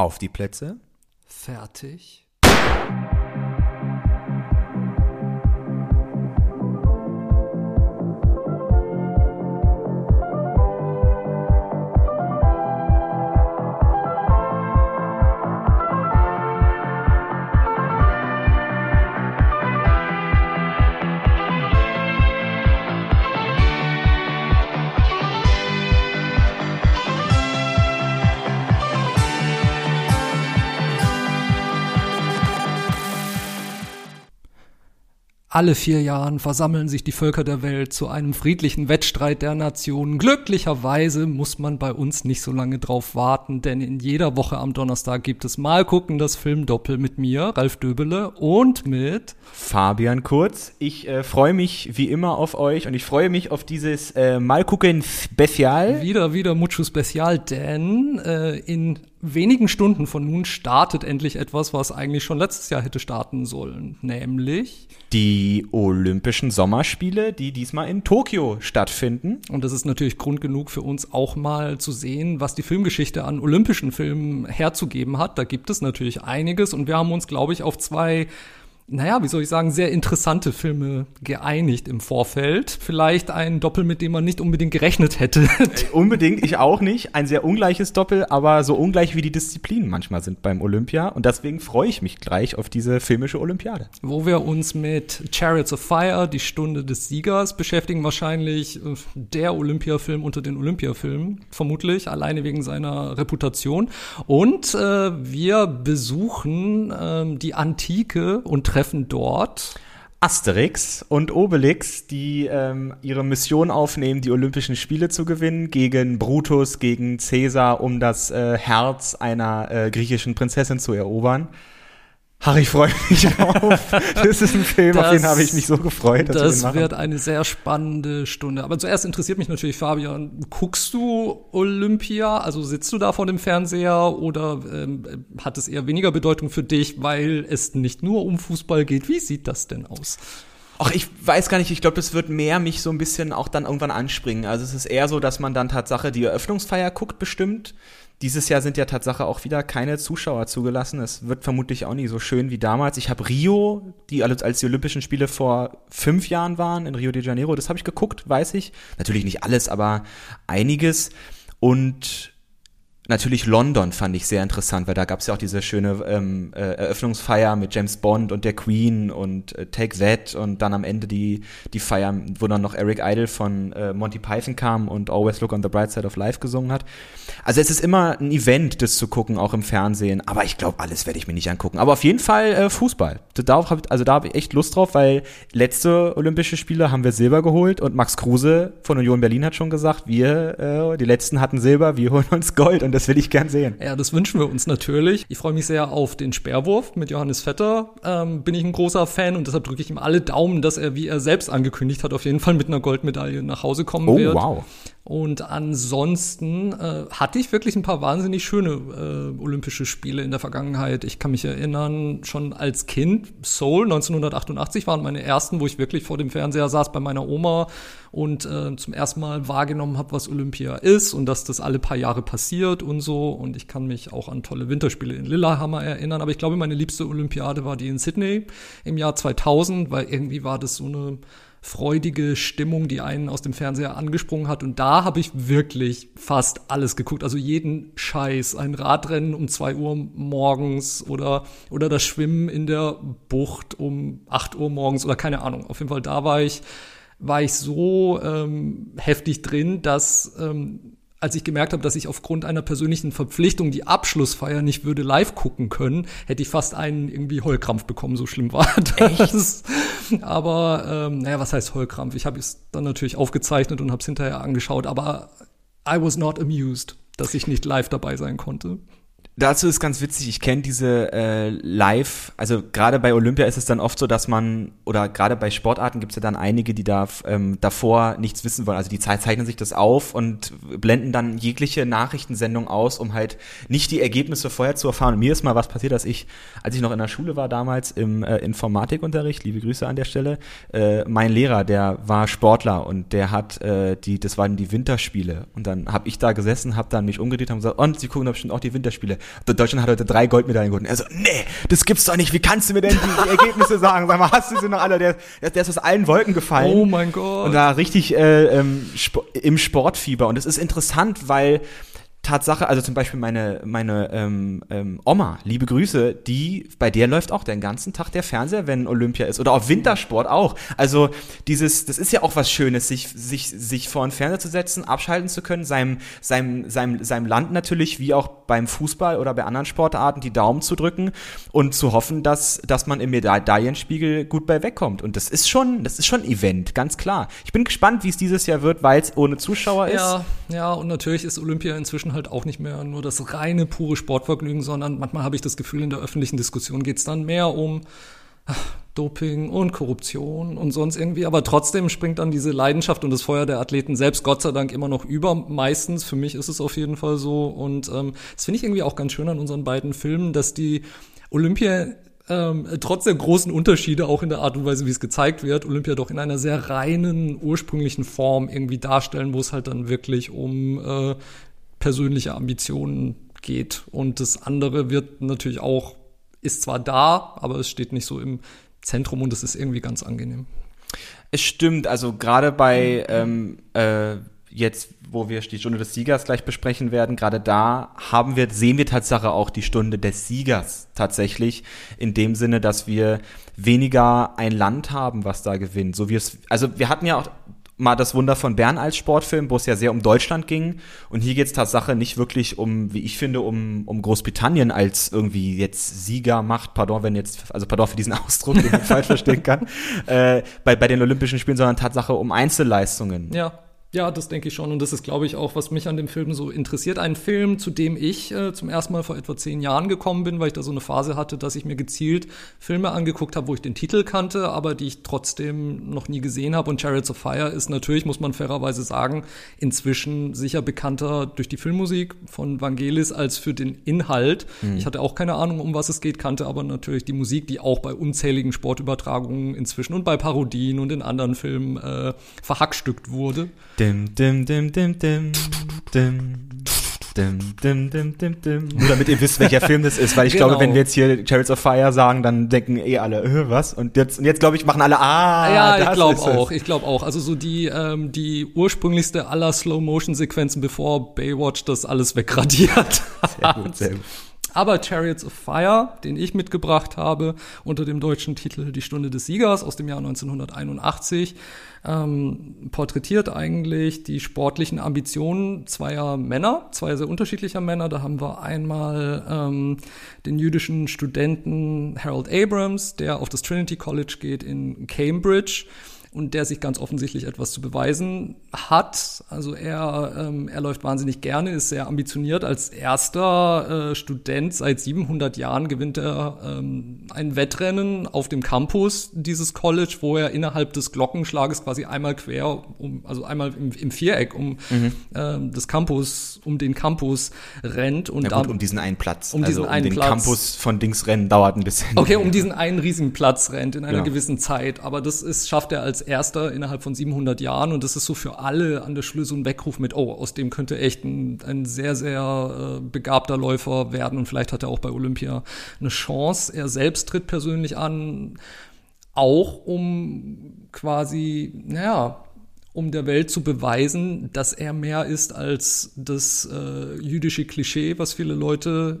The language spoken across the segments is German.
Auf die Plätze. Fertig. Alle vier Jahren versammeln sich die Völker der Welt zu einem friedlichen Wettstreit der Nationen. Glücklicherweise muss man bei uns nicht so lange drauf warten, denn in jeder Woche am Donnerstag gibt es mal gucken das Filmdoppel mit mir, Ralf Döbele und mit Fabian Kurz. Ich äh, freue mich wie immer auf euch und ich freue mich auf dieses äh, Mal gucken Spezial. Wieder, wieder Mucho Spezial, denn äh, in wenigen Stunden von nun startet endlich etwas, was eigentlich schon letztes Jahr hätte starten sollen, nämlich die Olympischen Sommerspiele, die diesmal in Tokio stattfinden. Und das ist natürlich Grund genug für uns auch mal zu sehen, was die Filmgeschichte an olympischen Filmen herzugeben hat. Da gibt es natürlich einiges und wir haben uns, glaube ich, auf zwei naja, wie soll ich sagen, sehr interessante Filme geeinigt im Vorfeld. Vielleicht ein Doppel, mit dem man nicht unbedingt gerechnet hätte. Äh, unbedingt, ich auch nicht. Ein sehr ungleiches Doppel, aber so ungleich wie die Disziplinen manchmal sind beim Olympia. Und deswegen freue ich mich gleich auf diese filmische Olympiade. Wo wir uns mit Chariots of Fire, die Stunde des Siegers, beschäftigen. Wahrscheinlich äh, der Olympiafilm unter den Olympiafilmen, vermutlich, alleine wegen seiner Reputation. Und äh, wir besuchen äh, die Antike und treffen treffen dort Asterix und Obelix, die ähm, ihre Mission aufnehmen, die Olympischen Spiele zu gewinnen, gegen Brutus, gegen Caesar, um das äh, Herz einer äh, griechischen Prinzessin zu erobern. Ach, ich freue mich drauf. Das ist ein Film, das, auf den habe ich mich so gefreut. das wird eine sehr spannende Stunde. Aber zuerst interessiert mich natürlich, Fabian, guckst du Olympia? Also sitzt du da vor dem Fernseher oder ähm, hat es eher weniger Bedeutung für dich, weil es nicht nur um Fußball geht? Wie sieht das denn aus? Ach, ich weiß gar nicht, ich glaube, das wird mehr mich so ein bisschen auch dann irgendwann anspringen. Also es ist eher so, dass man dann Tatsache die Eröffnungsfeier guckt, bestimmt. Dieses Jahr sind ja Tatsache auch wieder keine Zuschauer zugelassen. Es wird vermutlich auch nicht so schön wie damals. Ich habe Rio, die als die Olympischen Spiele vor fünf Jahren waren in Rio de Janeiro, das habe ich geguckt, weiß ich. Natürlich nicht alles, aber einiges. Und Natürlich London fand ich sehr interessant, weil da gab es ja auch diese schöne ähm, äh, Eröffnungsfeier mit James Bond und der Queen und äh, Take That und dann am Ende die, die Feier, wo dann noch Eric Idle von äh, Monty Python kam und Always Look on the Bright Side of Life gesungen hat. Also es ist immer ein Event, das zu gucken, auch im Fernsehen, aber ich glaube, alles werde ich mir nicht angucken. Aber auf jeden Fall äh, Fußball. Darauf hab, also da habe ich echt Lust drauf, weil letzte Olympische Spiele haben wir Silber geholt und Max Kruse von Union Berlin hat schon gesagt, wir, äh, die letzten hatten Silber, wir holen uns Gold und das will ich gern sehen. Ja, das wünschen wir uns natürlich. Ich freue mich sehr auf den Speerwurf mit Johannes Vetter. Ähm, bin ich ein großer Fan und deshalb drücke ich ihm alle Daumen, dass er, wie er selbst angekündigt hat, auf jeden Fall mit einer Goldmedaille nach Hause kommen oh, wird. Oh, wow. Und ansonsten äh, hatte ich wirklich ein paar wahnsinnig schöne äh, Olympische Spiele in der Vergangenheit. Ich kann mich erinnern, schon als Kind, Seoul 1988 waren meine ersten, wo ich wirklich vor dem Fernseher saß bei meiner Oma und äh, zum ersten Mal wahrgenommen habe, was Olympia ist und dass das alle paar Jahre passiert und so. Und ich kann mich auch an tolle Winterspiele in Lillehammer erinnern. Aber ich glaube, meine liebste Olympiade war die in Sydney im Jahr 2000, weil irgendwie war das so eine freudige Stimmung, die einen aus dem Fernseher angesprungen hat. Und da habe ich wirklich fast alles geguckt. Also jeden Scheiß. Ein Radrennen um zwei Uhr morgens oder, oder das Schwimmen in der Bucht um acht Uhr morgens oder keine Ahnung. Auf jeden Fall da war ich, war ich so ähm, heftig drin, dass ähm, als ich gemerkt habe, dass ich aufgrund einer persönlichen Verpflichtung die Abschlussfeier nicht würde live gucken können, hätte ich fast einen irgendwie Heulkrampf bekommen, so schlimm war das. Echt? Aber ähm, naja, was heißt Heulkrampf? Ich habe es dann natürlich aufgezeichnet und habe es hinterher angeschaut, aber I was not amused, dass ich nicht live dabei sein konnte. Dazu ist ganz witzig, ich kenne diese äh, Live, also gerade bei Olympia ist es dann oft so, dass man, oder gerade bei Sportarten gibt es ja dann einige, die da ähm, davor nichts wissen wollen. Also die zeichnen sich das auf und blenden dann jegliche Nachrichtensendung aus, um halt nicht die Ergebnisse vorher zu erfahren. Und mir ist mal was passiert, dass ich, als ich noch in der Schule war damals im äh, Informatikunterricht, liebe Grüße an der Stelle, äh, mein Lehrer, der war Sportler und der hat äh, die, das waren die Winterspiele. Und dann habe ich da gesessen, habe dann mich umgedreht und gesagt, und sie gucken da bestimmt auch die Winterspiele Deutschland hat heute drei Goldmedaillen gewonnen. Er so, nee, das gibt's doch nicht. Wie kannst du mir denn die, Ergebnisse sagen? Sag mal, hast du sie noch alle? Der, der ist aus allen Wolken gefallen. Oh mein Gott. Und da richtig äh, ähm, im Sportfieber. Und es ist interessant, weil Tatsache, also zum Beispiel meine, meine ähm, ähm, Oma, liebe Grüße, die, bei der läuft auch den ganzen Tag der Fernseher, wenn Olympia ist. Oder auch Wintersport auch. Also dieses, das ist ja auch was Schönes, sich, sich, sich vor den Fernseher zu setzen, abschalten zu können, seinem, seinem, seinem, seinem Land natürlich, wie auch beim Fußball oder bei anderen Sportarten, die Daumen zu drücken und zu hoffen, dass, dass man im Medaillenspiegel gut bei wegkommt. Und das ist schon, das ist schon Event, ganz klar. Ich bin gespannt, wie es dieses Jahr wird, weil es ohne Zuschauer ist. Ja, ja, und natürlich ist Olympia inzwischen halt auch nicht mehr nur das reine, pure Sportvergnügen, sondern manchmal habe ich das Gefühl, in der öffentlichen Diskussion geht es dann mehr um ach, Doping und Korruption und sonst irgendwie. Aber trotzdem springt dann diese Leidenschaft und das Feuer der Athleten selbst Gott sei Dank immer noch über. Meistens, für mich ist es auf jeden Fall so. Und ähm, das finde ich irgendwie auch ganz schön an unseren beiden Filmen, dass die Olympia ähm, trotz der großen Unterschiede auch in der Art und Weise, wie es gezeigt wird, Olympia doch in einer sehr reinen, ursprünglichen Form irgendwie darstellen, wo es halt dann wirklich um äh, persönliche Ambitionen geht. Und das andere wird natürlich auch, ist zwar da, aber es steht nicht so im Zentrum und es ist irgendwie ganz angenehm. Es stimmt, also gerade bei ähm, äh, jetzt, wo wir die Stunde des Siegers gleich besprechen werden, gerade da haben wir, sehen wir Tatsache auch die Stunde des Siegers tatsächlich, in dem Sinne, dass wir weniger ein Land haben, was da gewinnt. So wie es, also wir hatten ja auch mal das Wunder von Bern als Sportfilm, wo es ja sehr um Deutschland ging. Und hier geht es Tatsache nicht wirklich um, wie ich finde, um, um Großbritannien als irgendwie jetzt Sieger macht. Pardon, wenn jetzt, also pardon für diesen Ausdruck, den ich falsch verstehen kann. Äh, bei, bei den Olympischen Spielen, sondern Tatsache um Einzelleistungen. Ja. Ja, das denke ich schon. Und das ist, glaube ich, auch, was mich an dem Film so interessiert. Ein Film, zu dem ich äh, zum ersten Mal vor etwa zehn Jahren gekommen bin, weil ich da so eine Phase hatte, dass ich mir gezielt Filme angeguckt habe, wo ich den Titel kannte, aber die ich trotzdem noch nie gesehen habe. Und Chariots of Fire ist natürlich, muss man fairerweise sagen, inzwischen sicher bekannter durch die Filmmusik von Vangelis als für den Inhalt. Mhm. Ich hatte auch keine Ahnung, um was es geht, kannte aber natürlich die Musik, die auch bei unzähligen Sportübertragungen inzwischen und bei Parodien und in anderen Filmen äh, verhackstückt wurde. Dim, dim, dim, dim, dim, dim. Dim, dim, dim, dim, dim. Nur damit ihr wisst, welcher Film das ist, weil ich genau. glaube, wenn wir jetzt hier Chariots of Fire sagen, dann denken eh alle, äh, was? Und jetzt, und jetzt glaube ich, machen alle, ah, Ja, ich glaube auch, ich glaube auch. Also so die, ähm, die ursprünglichste aller Slow-Motion-Sequenzen, bevor Baywatch das alles wegradiert Sehr gut, sehr gut. Aber Chariots of Fire, den ich mitgebracht habe, unter dem deutschen Titel Die Stunde des Siegers aus dem Jahr 1981, ähm, porträtiert eigentlich die sportlichen Ambitionen zweier Männer, zweier sehr unterschiedlicher Männer. Da haben wir einmal ähm, den jüdischen Studenten Harold Abrams, der auf das Trinity College geht in Cambridge und der sich ganz offensichtlich etwas zu beweisen hat. Also er, ähm, er läuft wahnsinnig gerne, ist sehr ambitioniert. Als erster äh, Student seit 700 Jahren gewinnt er ähm, ein Wettrennen auf dem Campus dieses College, wo er innerhalb des Glockenschlages quasi einmal quer, um, also einmal im, im Viereck um mhm. ähm, das Campus, um den Campus rennt. Und ja, gut, um diesen einen Platz. Um diesen also, einen um den Platz. Campus von Dings rennen dauert ein bisschen. Okay, um diesen einen riesigen Platz rennt in einer Ja. gewissen Zeit. Aber das ist, schafft er als erster innerhalb von 700 Jahren und das ist so für alle an der Schule so ein Weckruf mit, oh, aus dem könnte echt ein, ein sehr, sehr äh, begabter Läufer werden und vielleicht hat er auch bei Olympia eine Chance. Er selbst tritt persönlich an, auch um quasi, naja, um der Welt zu beweisen, dass er mehr ist als das äh, jüdische Klischee, was viele Leute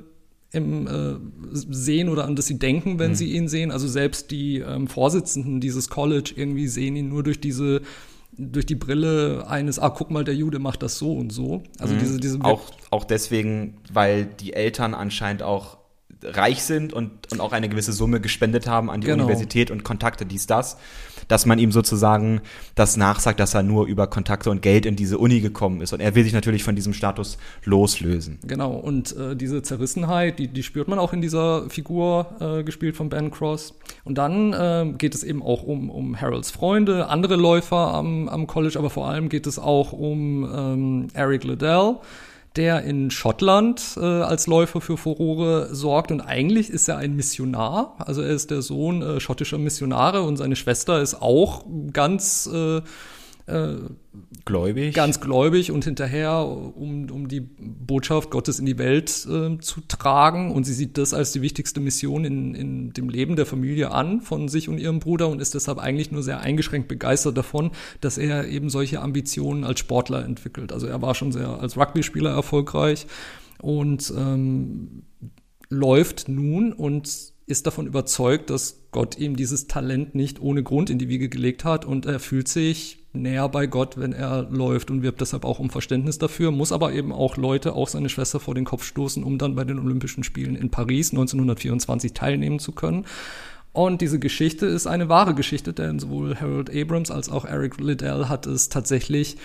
im äh, sehen oder an das sie denken, wenn sie ihn sehen. Also selbst die ähm, Vorsitzenden dieses College irgendwie sehen ihn nur durch diese durch die Brille eines, ah, guck mal, der Jude macht das so und so. Also diese, diese auch, auch deswegen, weil die Eltern anscheinend auch reich sind und, und auch eine gewisse Summe gespendet haben an die Genau. Universität und Kontakte, dies, das, dass man ihm sozusagen das nachsagt, dass er nur über Kontakte und Geld in diese Uni gekommen ist. Und er will sich natürlich von diesem Status loslösen. Genau, und äh, diese Zerrissenheit, die, die spürt man auch in dieser Figur, äh, gespielt von Ben Cross. Und dann äh, geht es eben auch um, um Harolds Freunde, andere Läufer am, am College, aber vor allem geht es auch um ähm, Eric Liddell, der in Schottland äh, als Läufer für Furore sorgt. Und eigentlich ist er ein Missionar, also er ist der Sohn äh, schottischer Missionare und seine Schwester ist auch ganz... Äh, äh, gläubig. Ganz gläubig und hinterher, um, um die Botschaft Gottes in die Welt äh, zu tragen. Und sie sieht das als die wichtigste Mission in, in dem Leben der Familie an, von sich und ihrem Bruder und ist deshalb eigentlich nur sehr eingeschränkt begeistert davon, dass er eben solche Ambitionen als Sportler entwickelt. Also er war schon sehr als Rugby-Spieler erfolgreich und ähm, läuft nun und ist davon überzeugt, dass Gott ihm dieses Talent nicht ohne Grund in die Wiege gelegt hat und er fühlt sich näher bei Gott, wenn er läuft und wirbt deshalb auch um Verständnis dafür, muss aber eben auch Leute, auch seine Schwester vor den Kopf stoßen, um dann bei den Olympischen Spielen in Paris 1924 teilnehmen zu können. Und diese Geschichte ist eine wahre Geschichte, denn sowohl Harold Abrams als auch Eric Liddell hat es tatsächlich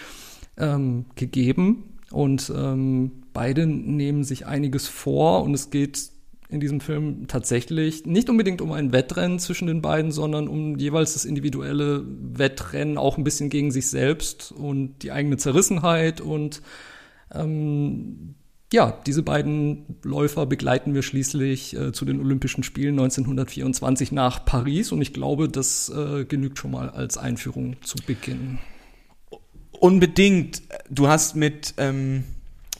ähm, gegeben. Und ähm, beide nehmen sich einiges vor und es geht in diesem Film tatsächlich nicht unbedingt um ein Wettrennen zwischen den beiden, sondern um jeweils das individuelle Wettrennen auch ein bisschen gegen sich selbst und die eigene Zerrissenheit und ähm, ja, diese beiden Läufer begleiten wir schließlich äh, zu den Olympischen Spielen 1924 nach Paris und ich glaube, das äh, genügt schon mal als Einführung zu Beginn. Unbedingt. Du hast mit ähm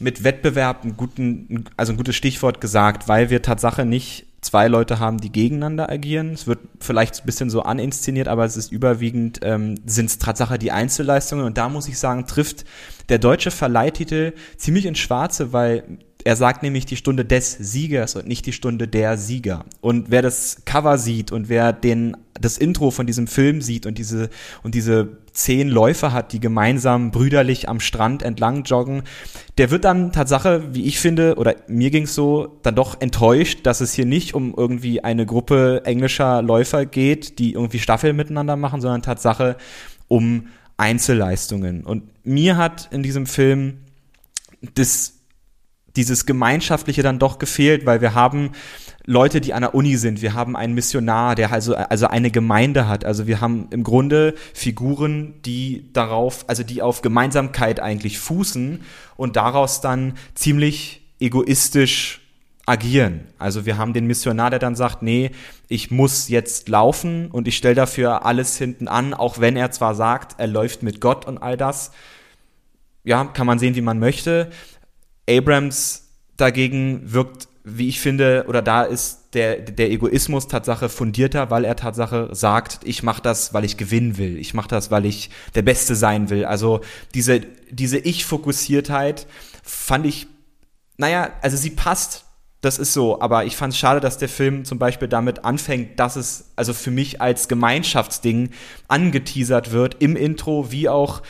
mit Wettbewerb ein, guten, also ein gutes Stichwort gesagt, weil wir Tatsache nicht zwei Leute haben, die gegeneinander agieren. Es wird vielleicht ein bisschen so aninszeniert, aber es ist überwiegend, ähm, sind es Tatsache die Einzelleistungen. Und da muss ich sagen, trifft der deutsche Verleihtitel ziemlich ins Schwarze, weil er sagt nämlich die Stunde des Siegers und nicht die Stunde der Sieger. Und wer das Cover sieht und wer den, das Intro von diesem Film sieht und diese, und diese zehn Läufer hat, die gemeinsam brüderlich am Strand entlang joggen, der wird dann Tatsache, wie ich finde, oder mir ging's so, dann doch enttäuscht, dass es hier nicht um irgendwie eine Gruppe englischer Läufer geht, die irgendwie Staffeln miteinander machen, sondern Tatsache um Einzelleistungen. Und mir hat in diesem Film das dieses Gemeinschaftliche dann doch gefehlt, weil wir haben Leute, die an der Uni sind. Wir haben einen Missionar, der also, also eine Gemeinde hat. Also wir haben im Grunde Figuren, die darauf, also die auf Gemeinsamkeit eigentlich fußen und daraus dann ziemlich egoistisch agieren. Also wir haben den Missionar, der dann sagt, nee, ich muss jetzt laufen und ich stelle dafür alles hinten an, auch wenn er zwar sagt, er läuft mit Gott und all das. Ja, kann man sehen, wie man möchte. Abrams dagegen wirkt, wie ich finde, oder da ist der, der Egoismus Tatsache fundierter, weil er Tatsache sagt, ich mache das, weil ich gewinnen will. Ich mache das, weil ich der Beste sein will. Also diese, diese Ich-Fokussiertheit fand ich, naja, also sie passt das ist so, aber ich fand es schade, dass der Film zum Beispiel damit anfängt, dass es also für mich als Gemeinschaftsding angeteasert wird im Intro, wie auch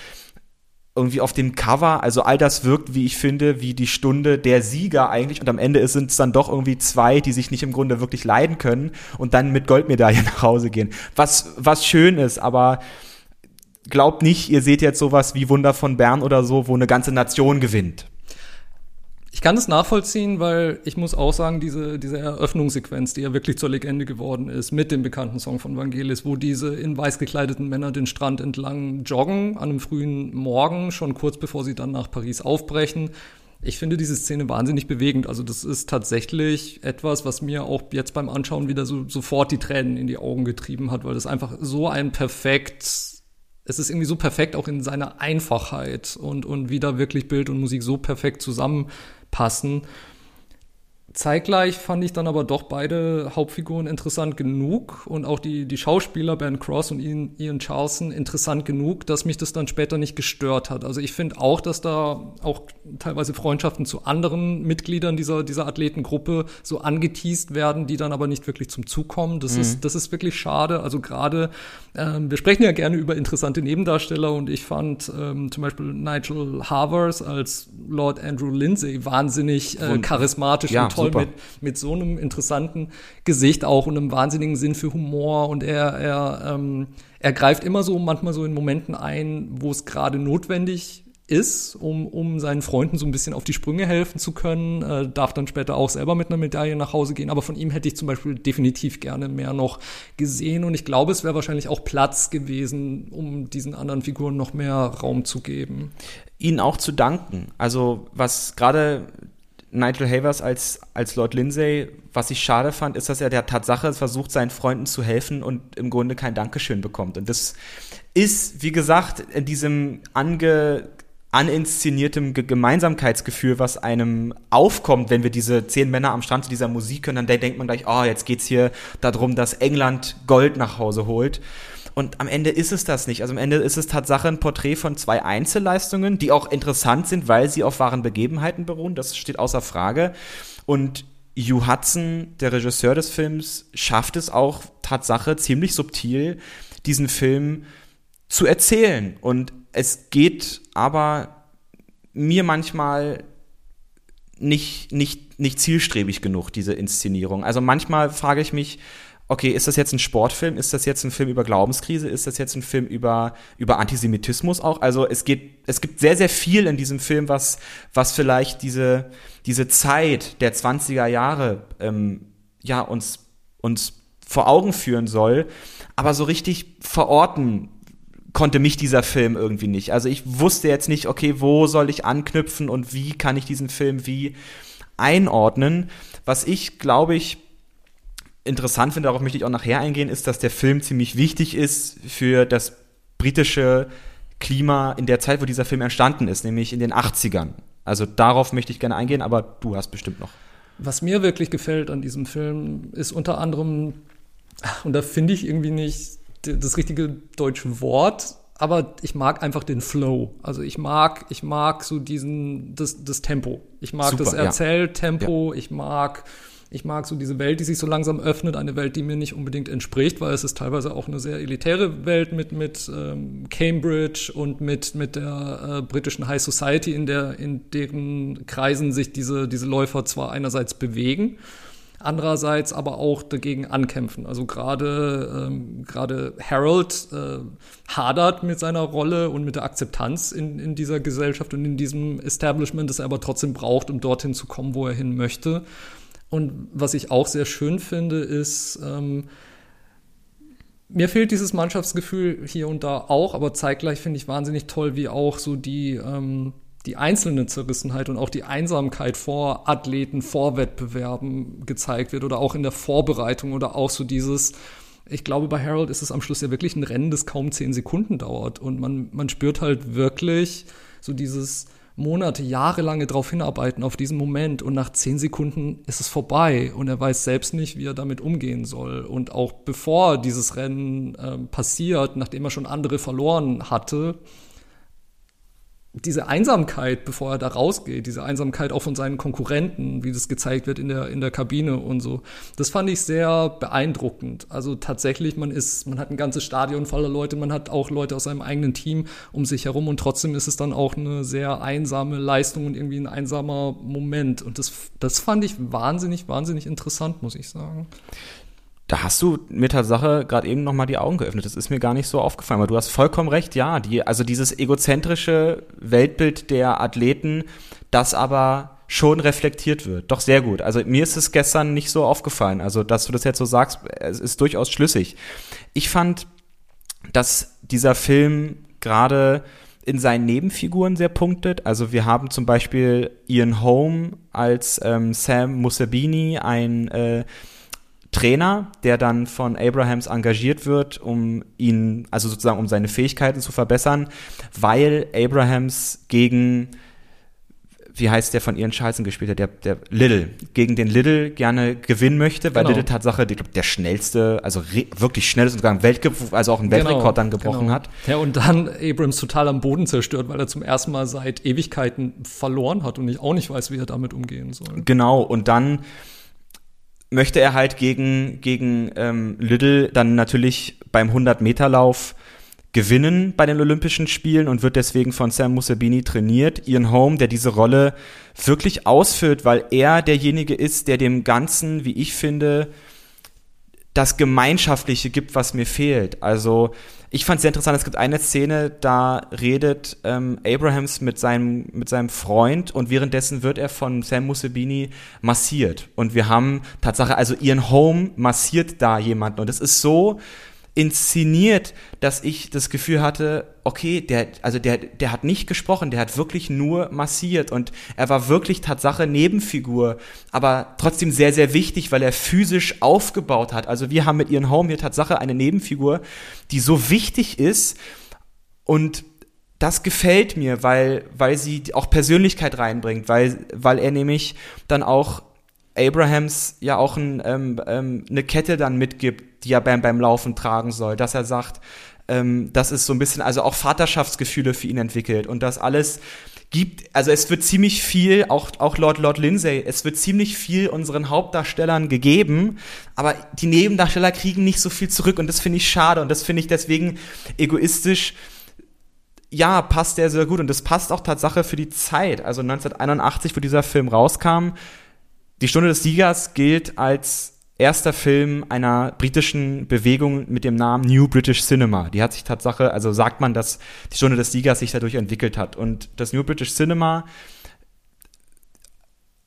irgendwie auf dem Cover, also all das wirkt, wie ich finde, wie die Stunde der Sieger eigentlich und am Ende sind es dann doch irgendwie zwei, die sich nicht im Grunde wirklich leiden können und dann mit Goldmedaille nach Hause gehen. Was, was schön ist, aber glaubt nicht, ihr seht jetzt sowas wie Wunder von Bern oder so, wo eine ganze Nation gewinnt. Ich kann es nachvollziehen, weil ich muss auch sagen, diese, diese Eröffnungssequenz, die ja wirklich zur Legende geworden ist, mit dem bekannten Song von Vangelis, wo diese in weiß gekleideten Männer den Strand entlang joggen, an einem frühen Morgen, schon kurz bevor sie dann nach Paris aufbrechen. Ich finde diese Szene wahnsinnig bewegend. Also das ist tatsächlich etwas, was mir auch jetzt beim Anschauen wieder so, sofort die Tränen in die Augen getrieben hat, weil das einfach so ein perfekt es ist irgendwie so perfekt auch in seiner Einfachheit und, und wie da wirklich Bild und Musik so perfekt zusammenpassen. Zeitgleich fand ich dann aber doch beide Hauptfiguren interessant genug und auch die, die Schauspieler Ben Cross und Ian, Ian Charlson interessant genug, dass mich das dann später nicht gestört hat. Also ich finde auch, dass da auch teilweise Freundschaften zu anderen Mitgliedern dieser, dieser Athletengruppe so angeteased werden, die dann aber nicht wirklich zum Zug kommen. Das, mhm. ist, das ist wirklich schade. Also gerade, ähm, wir sprechen ja gerne über interessante Nebendarsteller und ich fand ähm, zum Beispiel Nigel Havers als Lord Andrew Lindsay wahnsinnig äh, charismatisch ja, und toll toll mit, mit so einem interessanten Gesicht auch und einem wahnsinnigen Sinn für Humor und er, er, ähm, er greift immer so manchmal so in Momenten ein, wo es gerade notwendig ist, um, um seinen Freunden so ein bisschen auf die Sprünge helfen zu können, äh, darf dann später auch selber mit einer Medaille nach Hause gehen. Aber von ihm hätte ich zum Beispiel definitiv gerne mehr noch gesehen und ich glaube, es wäre wahrscheinlich auch Platz gewesen, um diesen anderen Figuren noch mehr Raum zu geben. Ihnen auch zu danken. Also was gerade Nigel Havers als, als Lord Lindsay, was ich schade fand, ist, dass er der Tatsache versucht, seinen Freunden zu helfen und im Grunde kein Dankeschön bekommt. Und das ist, wie gesagt, in diesem ange, aninszeniertem Gemeinsamkeitsgefühl, was einem aufkommt, wenn wir diese zehn Männer am Strand zu dieser Musik hören, dann denkt man gleich, oh, jetzt geht's hier darum, dass England Gold nach Hause holt. Und am Ende ist es das nicht. Also am Ende ist es Tatsache ein Porträt von zwei Einzelleistungen, die auch interessant sind, weil sie auf wahren Begebenheiten beruhen. Das steht außer Frage. Und Hugh Hudson, der Regisseur des Films, schafft es auch Tatsache ziemlich subtil, diesen Film zu erzählen. Und es geht aber mir manchmal nicht, nicht, nicht zielstrebig genug, diese Inszenierung. Also manchmal frage ich mich, okay, ist das jetzt ein Sportfilm? Ist das jetzt ein Film über Glaubenskrise? Ist das jetzt ein Film über, über Antisemitismus auch? Also es geht, es gibt sehr, sehr viel in diesem Film, was, was vielleicht diese, diese Zeit der 20er Jahre, ähm, ja, uns, uns vor Augen führen soll. Aber so richtig verorten konnte mich dieser Film irgendwie nicht. Also ich wusste jetzt nicht, okay, wo soll ich anknüpfen und wie kann ich diesen Film wie einordnen. Was ich, glaube ich, interessant finde, darauf möchte ich auch nachher eingehen, ist, dass der Film ziemlich wichtig ist für das britische Klima in der Zeit, wo dieser Film entstanden ist, nämlich in den 80ern. Also darauf möchte ich gerne eingehen, aber du hast bestimmt noch. Was mir wirklich gefällt an diesem Film, ist unter anderem, und da finde ich irgendwie nicht das richtige deutsche Wort, aber ich mag einfach den Flow. Also ich mag, ich mag so diesen, das, das Tempo. Ich mag Super, das Erzähltempo, ja. ich mag ich mag so diese Welt, die sich so langsam öffnet, eine Welt, die mir nicht unbedingt entspricht, weil es ist teilweise auch eine sehr elitäre Welt mit, mit ähm, Cambridge und mit, mit der äh, britischen High Society, in, der, in deren Kreisen sich diese, diese Läufer zwar einerseits bewegen, andererseits aber auch dagegen ankämpfen. Also gerade ähm, gerade Harold äh, hadert mit seiner Rolle und mit der Akzeptanz in, in dieser Gesellschaft und in diesem Establishment, das er aber trotzdem braucht, um dorthin zu kommen, wo er hin möchte. Und was ich auch sehr schön finde, ist, ähm, mir fehlt dieses Mannschaftsgefühl hier und da auch, aber zeitgleich finde ich wahnsinnig toll, wie auch so die, ähm, die einzelne Zerrissenheit und auch die Einsamkeit vor Athleten, vor Wettbewerben gezeigt wird oder auch in der Vorbereitung oder auch so dieses, ich glaube, bei Harold ist es am Schluss ja wirklich ein Rennen, das kaum zehn Sekunden dauert. Und man, man spürt halt wirklich so dieses, Monate, jahrelange darauf hinarbeiten, auf diesen Moment und nach zehn Sekunden ist es vorbei und er weiß selbst nicht, wie er damit umgehen soll. Und auch bevor dieses Rennen äh, passiert, nachdem er schon andere verloren hatte, diese Einsamkeit, bevor er da rausgeht, diese Einsamkeit auch von seinen Konkurrenten, wie das gezeigt wird in der, in der Kabine und so, das fand ich sehr beeindruckend. Also tatsächlich, man ist, man hat ein ganzes Stadion voller Leute, man hat auch Leute aus seinem eigenen Team um sich herum und trotzdem ist es dann auch eine sehr einsame Leistung und irgendwie ein einsamer Moment. Und das, das fand ich wahnsinnig, wahnsinnig interessant, muss ich sagen. Da hast du mir Tatsache gerade eben nochmal die Augen geöffnet. Das ist mir gar nicht so aufgefallen, aber du hast vollkommen recht, ja. Die, also dieses egozentrische Weltbild der Athleten, das aber schon reflektiert wird. Doch sehr gut. Also mir ist es gestern nicht so aufgefallen. Also, dass du das jetzt so sagst, es ist durchaus schlüssig. Ich fand, dass dieser Film gerade in seinen Nebenfiguren sehr punktet. Also wir haben zum Beispiel Ian Holm als ähm, Sam Musabini, ein äh, Trainer, der dann von Abrahams engagiert wird, um ihn, also sozusagen um seine Fähigkeiten zu verbessern, weil Abrahams gegen, wie heißt der von ihren Schalzen gespielt hat, der, der Little, gegen den Little gerne gewinnen möchte, weil genau. Little Tatsache der, der schnellste, also wirklich schnell ist und Weltge also auch einen genau, Weltrekord dann gebrochen genau. hat. Ja, und dann Abrams total am Boden zerstört, weil er zum ersten Mal seit Ewigkeiten verloren hat und ich auch nicht weiß, wie er damit umgehen soll. Genau, und dann möchte er halt gegen, gegen ähm, Little dann natürlich beim 100-Meter-Lauf gewinnen bei den Olympischen Spielen und wird deswegen von Sam Musabini trainiert. Ian Holm, der diese Rolle wirklich ausfüllt, weil er derjenige ist, der dem Ganzen, wie ich finde, das Gemeinschaftliche gibt, was mir fehlt. Also ich fand es sehr interessant, es gibt eine Szene, da redet ähm, Abrahams mit seinem, mit seinem Freund und währenddessen wird er von Sam Musebini massiert. Und wir haben Tatsache, also Ian Home massiert da jemanden. Und es ist so inszeniert, dass ich das Gefühl hatte, okay, der, also der, der hat nicht gesprochen, der hat wirklich nur massiert und er war wirklich Tatsache Nebenfigur, aber trotzdem sehr, sehr wichtig, weil er physisch aufgebaut hat. Also wir haben mit ihren Home hier Tatsache eine Nebenfigur, die so wichtig ist und das gefällt mir, weil, weil sie auch Persönlichkeit reinbringt, weil, weil er nämlich dann auch Abrahams ja auch ein, ähm, ähm, eine Kette dann mitgibt, die er beim, beim Laufen tragen soll, dass er sagt, ähm, das ist so ein bisschen, also auch Vaterschaftsgefühle für ihn entwickelt und das alles gibt, also es wird ziemlich viel, auch, auch Lord, Lord Lindsay, es wird ziemlich viel unseren Hauptdarstellern gegeben, aber die Nebendarsteller kriegen nicht so viel zurück und das finde ich schade und das finde ich deswegen egoistisch ja, passt der sehr gut und das passt auch Tatsache für die Zeit. Also 1981, wo dieser Film rauskam, die Stunde des Siegers gilt als erster Film einer britischen Bewegung mit dem Namen New British Cinema. Die hat sich Tatsache, also sagt man, dass die Stunde des Siegers sich dadurch entwickelt hat. Und das New British Cinema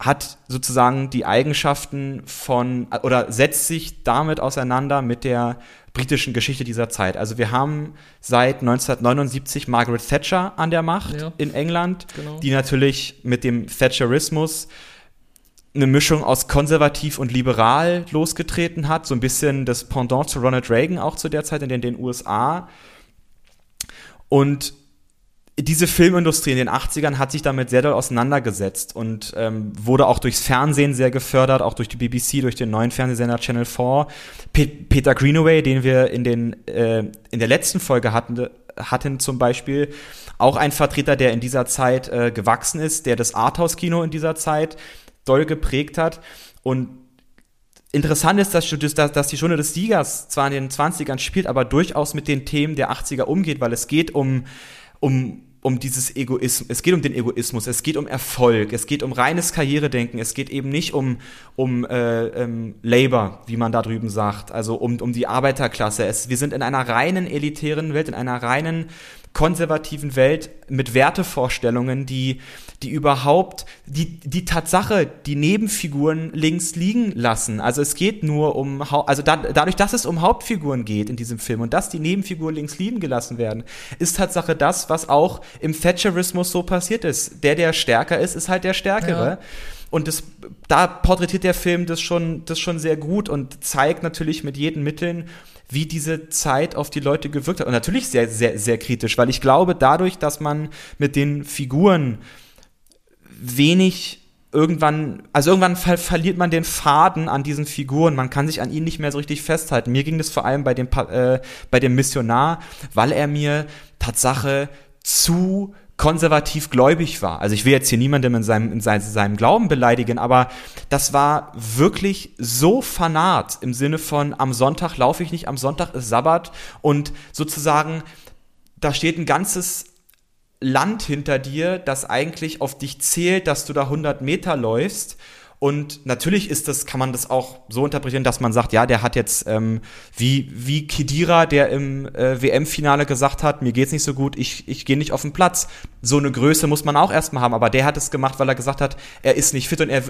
hat sozusagen die Eigenschaften von oder setzt sich damit auseinander mit der britischen Geschichte dieser Zeit. Also wir haben seit 1979 Margaret Thatcher an der Macht ja. in England, genau. die natürlich mit dem Thatcherismus eine Mischung aus konservativ und liberal losgetreten hat, so ein bisschen das Pendant zu Ronald Reagan auch zu der Zeit in den, den USA. Und diese Filmindustrie in den 80ern hat sich damit sehr doll auseinandergesetzt und ähm, wurde auch durchs Fernsehen sehr gefördert, auch durch die BBC, durch den neuen Fernsehsender Channel 4. Pe Peter Greenaway, den wir in, den, äh, in der letzten Folge hatten, hatten zum Beispiel, auch ein Vertreter, der in dieser Zeit äh, gewachsen ist, der das Arthouse-Kino in dieser Zeit doll geprägt hat. Und interessant ist, dass, dass, dass die Stunde des Siegers zwar in den 20ern spielt, aber durchaus mit den Themen der 80er umgeht, weil es geht um, um um dieses Egoismus, es geht um den Egoismus, es geht um Erfolg, es geht um reines Karrieredenken, es geht eben nicht um, um äh, ähm, Labor, wie man da drüben sagt, also um, um die Arbeiterklasse. Es, wir sind in einer reinen elitären Welt, in einer reinen konservativen Welt mit Wertevorstellungen, die, die überhaupt die, die Tatsache, die Nebenfiguren links liegen lassen. Also es geht nur um, also da, dadurch, dass es um Hauptfiguren geht in diesem Film und dass die Nebenfiguren links liegen gelassen werden, ist Tatsache das, was auch im Thatcherismus so passiert ist. Der, der stärker ist, ist halt der Stärkere. Ja. Und das, da porträtiert der Film das schon, das schon sehr gut und zeigt natürlich mit jeden Mitteln, wie diese Zeit auf die Leute gewirkt hat. Und natürlich sehr, sehr, sehr kritisch, weil ich glaube, dadurch, dass man mit den Figuren wenig irgendwann, also irgendwann ver verliert man den Faden an diesen Figuren, man kann sich an ihnen nicht mehr so richtig festhalten. Mir ging das vor allem bei dem, äh, bei dem Missionar, weil er mir Tatsache zu konservativ gläubig war. Also ich will jetzt hier niemandem in seinem, in seinem Glauben beleidigen, aber das war wirklich so fanat im Sinne von am Sonntag laufe ich nicht, am Sonntag ist Sabbat und sozusagen da steht ein ganzes Land hinter dir, das eigentlich auf dich zählt, dass du da 100 Meter läufst und natürlich ist das, kann man das auch so interpretieren, dass man sagt, ja, der hat jetzt ähm, wie wie Kidira, der im äh, WM-Finale gesagt hat, mir geht's nicht so gut, ich ich gehe nicht auf den Platz. So eine Größe muss man auch erstmal haben, aber der hat es gemacht, weil er gesagt hat, er ist nicht fit und er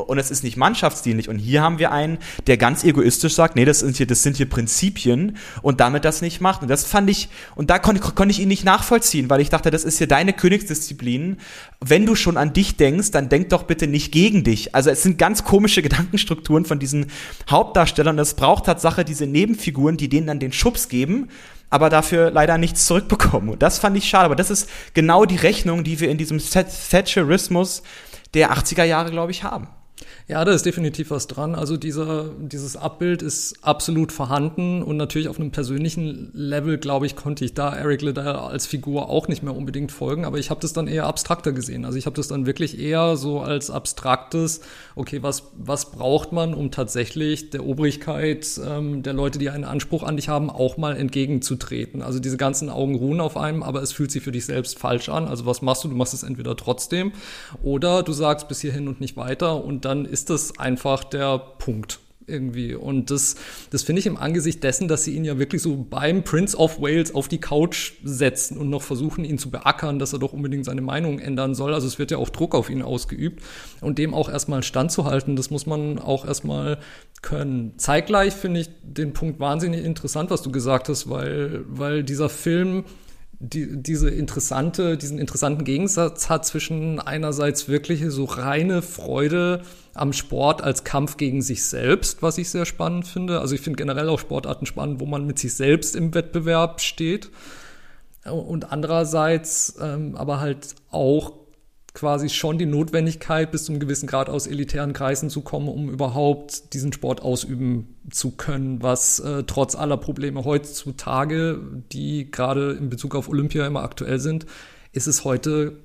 und es ist nicht mannschaftsdienlich. Und hier haben wir einen, der ganz egoistisch sagt, nee, das sind hier, das sind hier Prinzipien und damit das nicht macht. Und das fand ich, und da konnte, konnte ich ihn nicht nachvollziehen, weil ich dachte, das ist hier deine Königsdisziplin. Wenn du schon an dich denkst, dann denk doch bitte nicht gegen dich. Also es sind ganz komische Gedankenstrukturen von diesen Hauptdarstellern. Es braucht Tatsache diese Nebenfiguren, die denen dann den Schubs geben aber dafür leider nichts zurückbekommen. Und das fand ich schade. Aber das ist genau die Rechnung, die wir in diesem Thatcherismus der 80er Jahre, glaube ich, haben. Ja, da ist definitiv was dran. Also dieser, dieses Abbild ist absolut vorhanden und natürlich auf einem persönlichen Level, glaube ich, konnte ich da Eric Liddell als Figur auch nicht mehr unbedingt folgen, aber ich habe das dann eher abstrakter gesehen. Also ich habe das dann wirklich eher so als abstraktes, okay, was, was braucht man, um tatsächlich der Obrigkeit ähm, der Leute, die einen Anspruch an dich haben, auch mal entgegenzutreten. Also diese ganzen Augen ruhen auf einem, aber es fühlt sich für dich selbst falsch an. Also was machst du? Du machst es entweder trotzdem oder du sagst bis hierhin und nicht weiter und dann ist das einfach der Punkt irgendwie. Und das, das finde ich im Angesicht dessen, dass sie ihn ja wirklich so beim Prince of Wales auf die Couch setzen und noch versuchen, ihn zu beackern, dass er doch unbedingt seine Meinung ändern soll. Also es wird ja auch Druck auf ihn ausgeübt und dem auch erstmal standzuhalten, das muss man auch erstmal können. Zeitgleich finde ich den Punkt wahnsinnig interessant, was du gesagt hast, weil, weil dieser Film die, diese interessante, diesen interessanten Gegensatz hat zwischen einerseits wirklich so reine Freude am Sport als Kampf gegen sich selbst, was ich sehr spannend finde. Also ich finde generell auch Sportarten spannend, wo man mit sich selbst im Wettbewerb steht. Und andererseits ähm, aber halt auch quasi schon die Notwendigkeit, bis zu einem gewissen Grad aus elitären Kreisen zu kommen, um überhaupt diesen Sport ausüben zu können, was äh, trotz aller Probleme heutzutage, die gerade in Bezug auf Olympia immer aktuell sind, ist es heute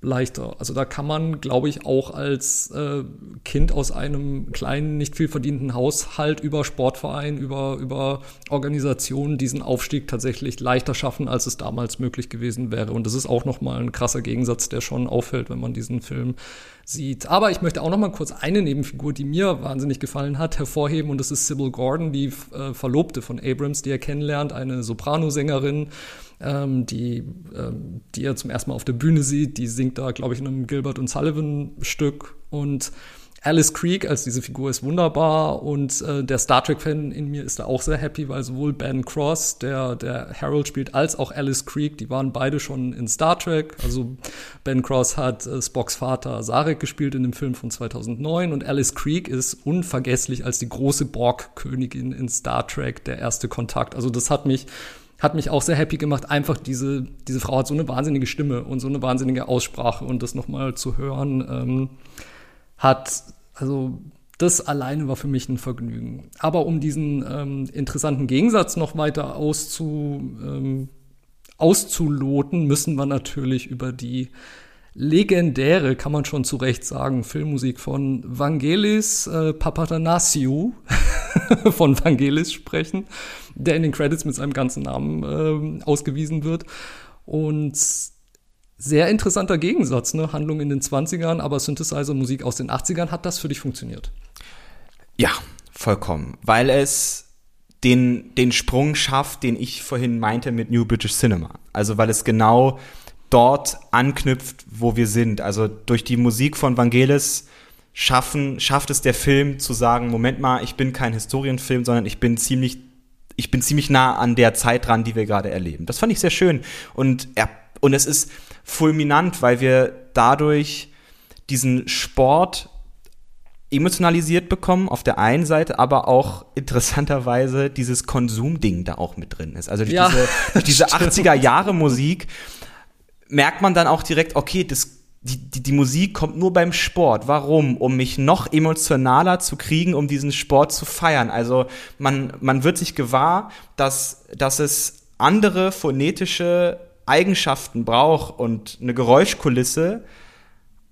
leichter. Also da kann man, glaube ich, auch als äh, Kind aus einem kleinen, nicht viel verdienten Haushalt über Sportverein, über, über Organisationen diesen Aufstieg tatsächlich leichter schaffen, als es damals möglich gewesen wäre. Und das ist auch nochmal ein krasser Gegensatz, der schon auffällt, wenn man diesen Film sieht. Aber ich möchte auch noch mal kurz eine Nebenfigur, die mir wahnsinnig gefallen hat, hervorheben. Und das ist Sybil Gordon, die äh, Verlobte von Abrams, die er kennenlernt, eine Sopranosängerin, ähm, die, ähm, die er zum ersten Mal auf der Bühne sieht. Die singt da, glaube ich, in einem Gilbert und Sullivan Stück. Und Alice Creek als diese Figur ist wunderbar und äh, der Star Trek-Fan in mir ist da auch sehr happy, weil sowohl Ben Cross, der, der Harold spielt, als auch Alice Creek, die waren beide schon in Star Trek. Also Ben Cross hat äh, Spocks Vater Sarek gespielt in dem Film von 2009 und Alice Creek ist unvergesslich als die große Borg-Königin in Star Trek der erste Kontakt. Also das hat mich hat mich auch sehr happy gemacht. Einfach diese, diese Frau hat so eine wahnsinnige Stimme und so eine wahnsinnige Aussprache und das nochmal zu hören. Ähm, hat, also das alleine war für mich ein Vergnügen. Aber um diesen ähm, interessanten Gegensatz noch weiter auszu, ähm, auszuloten, müssen wir natürlich über die legendäre, kann man schon zu Recht sagen, Filmmusik von Vangelis äh, Papatanasiou von Vangelis sprechen, der in den Credits mit seinem ganzen Namen äh, ausgewiesen wird. Und sehr interessanter Gegensatz, ne? Handlung in den 20ern, aber Synthesizer-Musik aus den 80ern. Hat das für dich funktioniert? Ja, vollkommen. Weil es den, den Sprung schafft, den ich vorhin meinte mit New British Cinema. Also weil es genau dort anknüpft, wo wir sind. Also durch die Musik von Vangelis schaffen, schafft es der Film zu sagen, Moment mal, ich bin kein Historienfilm, sondern ich bin ziemlich, ich bin ziemlich nah an der Zeit dran, die wir gerade erleben. Das fand ich sehr schön. Und er, und es ist, fulminant, weil wir dadurch diesen Sport emotionalisiert bekommen auf der einen Seite, aber auch interessanterweise dieses Konsumding da auch mit drin ist. Also durch ja, diese, diese 80er Jahre Musik merkt man dann auch direkt, okay, das die, die, die Musik kommt nur beim Sport. Warum? Um mich noch emotionaler zu kriegen, um diesen Sport zu feiern. Also man, man wird sich gewahr, dass, dass es andere phonetische Eigenschaften braucht und eine Geräuschkulisse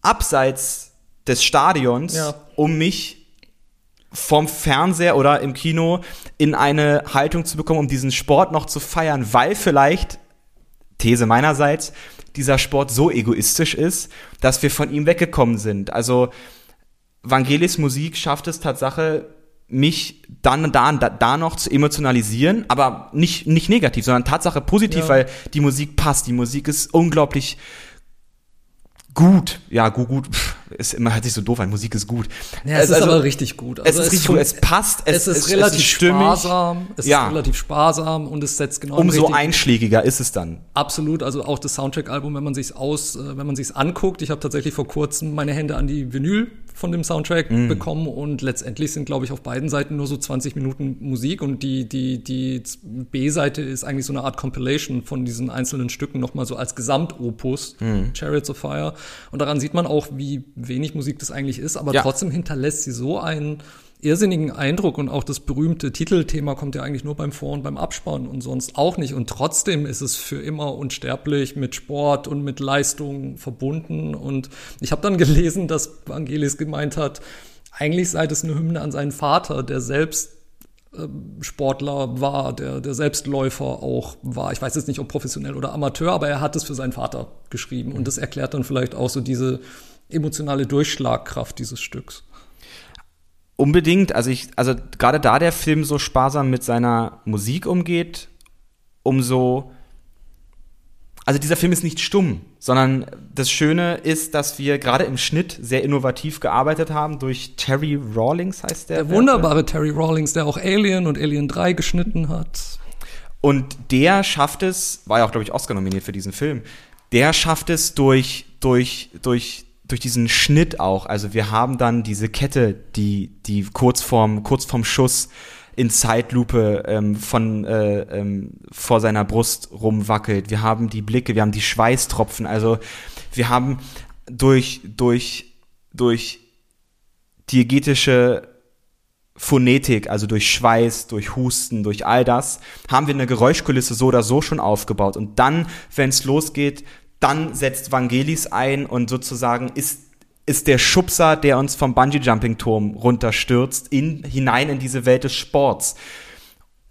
abseits des Stadions, ja. um mich vom Fernseher oder im Kino in eine Haltung zu bekommen, um diesen Sport noch zu feiern, weil vielleicht, These meinerseits, dieser Sport so egoistisch ist, dass wir von ihm weggekommen sind. Also Vangelis Musik schafft es Tatsache, mich dann da, da, da noch zu emotionalisieren, aber nicht, nicht negativ, sondern Tatsache positiv, ja. weil die Musik passt. Die Musik ist unglaublich gut. Ja, gut, gut. Ist immer hört sich so doof an. Musik ist gut. Ja, es, es ist also, aber richtig gut. Also es ist richtig gut. Es passt. Es, es ist relativ es ist sparsam. Es ja. ist relativ sparsam und es setzt genau. Umso einschlägiger ist es dann. Absolut. Also auch das Soundtrack-Album, wenn man sich's aus, äh, wenn man sich's anguckt. Ich habe tatsächlich vor kurzem meine Hände an die Vinyl von dem Soundtrack mm. bekommen und letztendlich sind, glaube ich, auf beiden Seiten nur so 20 Minuten Musik und die, die, die B-Seite ist eigentlich so eine Art Compilation von diesen einzelnen Stücken nochmal so als Gesamtopus, mm. Chariots of Fire. Und daran sieht man auch, wie wenig Musik das eigentlich ist, aber ja. trotzdem hinterlässt sie so einen irrsinnigen Eindruck und auch das berühmte Titelthema kommt ja eigentlich nur beim Vor- und beim Abspann und sonst auch nicht. Und trotzdem ist es für immer unsterblich mit Sport und mit Leistung verbunden. Und ich habe dann gelesen, dass Angelis gemeint hat, eigentlich sei das eine Hymne an seinen Vater, der selbst ähm, Sportler war, der, der Selbstläufer auch war. Ich weiß jetzt nicht, ob professionell oder Amateur, aber er hat es für seinen Vater geschrieben. Und das erklärt dann vielleicht auch so diese emotionale Durchschlagkraft dieses Stücks. Unbedingt, also ich, also gerade da der Film so sparsam mit seiner Musik umgeht, umso, also dieser Film ist nicht stumm, sondern das Schöne ist, dass wir gerade im Schnitt sehr innovativ gearbeitet haben durch Terry Rawlings heißt der. Der wunderbare Terry Rawlings, der auch Alien und Alien 3 geschnitten hat. Und der schafft es, war ja auch, glaube ich, Oscar nominiert für diesen Film, der schafft es durch, durch, durch, durch diesen Schnitt auch. Also wir haben dann diese Kette, die, die kurz vorm, kurz vorm Schuss in Zeitlupe ähm, von äh, ähm, vor seiner Brust rumwackelt. Wir haben die Blicke, wir haben die Schweißtropfen. Also wir haben durch durch durch diegetische Phonetik, also durch Schweiß, durch Husten, durch all das, haben wir eine Geräuschkulisse so oder so schon aufgebaut. Und dann, wenn es losgeht, dann setzt Vangelis ein und sozusagen ist ist der Schubser, der uns vom Bungee-Jumping-Turm runterstürzt, in, hinein in diese Welt des Sports.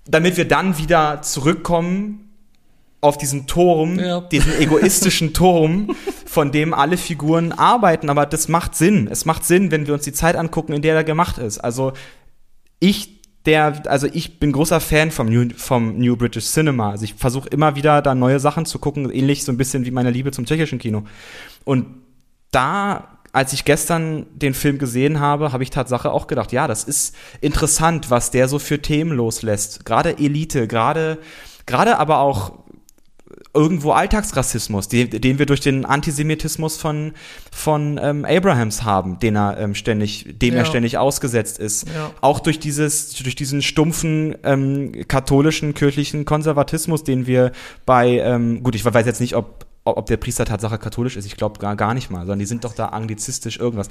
Damit wir dann wieder zurückkommen auf diesen Turm, ja. diesen egoistischen Turm, von dem alle Figuren arbeiten. Aber das macht Sinn. Es macht Sinn, wenn wir uns die Zeit angucken, in der er gemacht ist. Also ich der, also ich bin großer Fan vom New, vom New British Cinema. Also ich versuche immer wieder da neue Sachen zu gucken, ähnlich so ein bisschen wie meine Liebe zum tschechischen Kino. Und da als ich gestern den Film gesehen habe, habe ich Tatsache auch gedacht, ja, das ist interessant, was der so für Themen loslässt. Gerade Elite, gerade, gerade aber auch irgendwo Alltagsrassismus, den, den wir durch den Antisemitismus von, von ähm, Abrahams haben, den er ähm, ständig, dem ja. er ständig ausgesetzt ist. Ja. Auch durch dieses, durch diesen stumpfen ähm, katholischen kirchlichen Konservatismus, den wir bei, ähm, gut, ich weiß jetzt nicht, ob ob der Priester Tatsache katholisch ist, ich glaube gar, gar nicht mal, sondern die sind doch da anglizistisch irgendwas.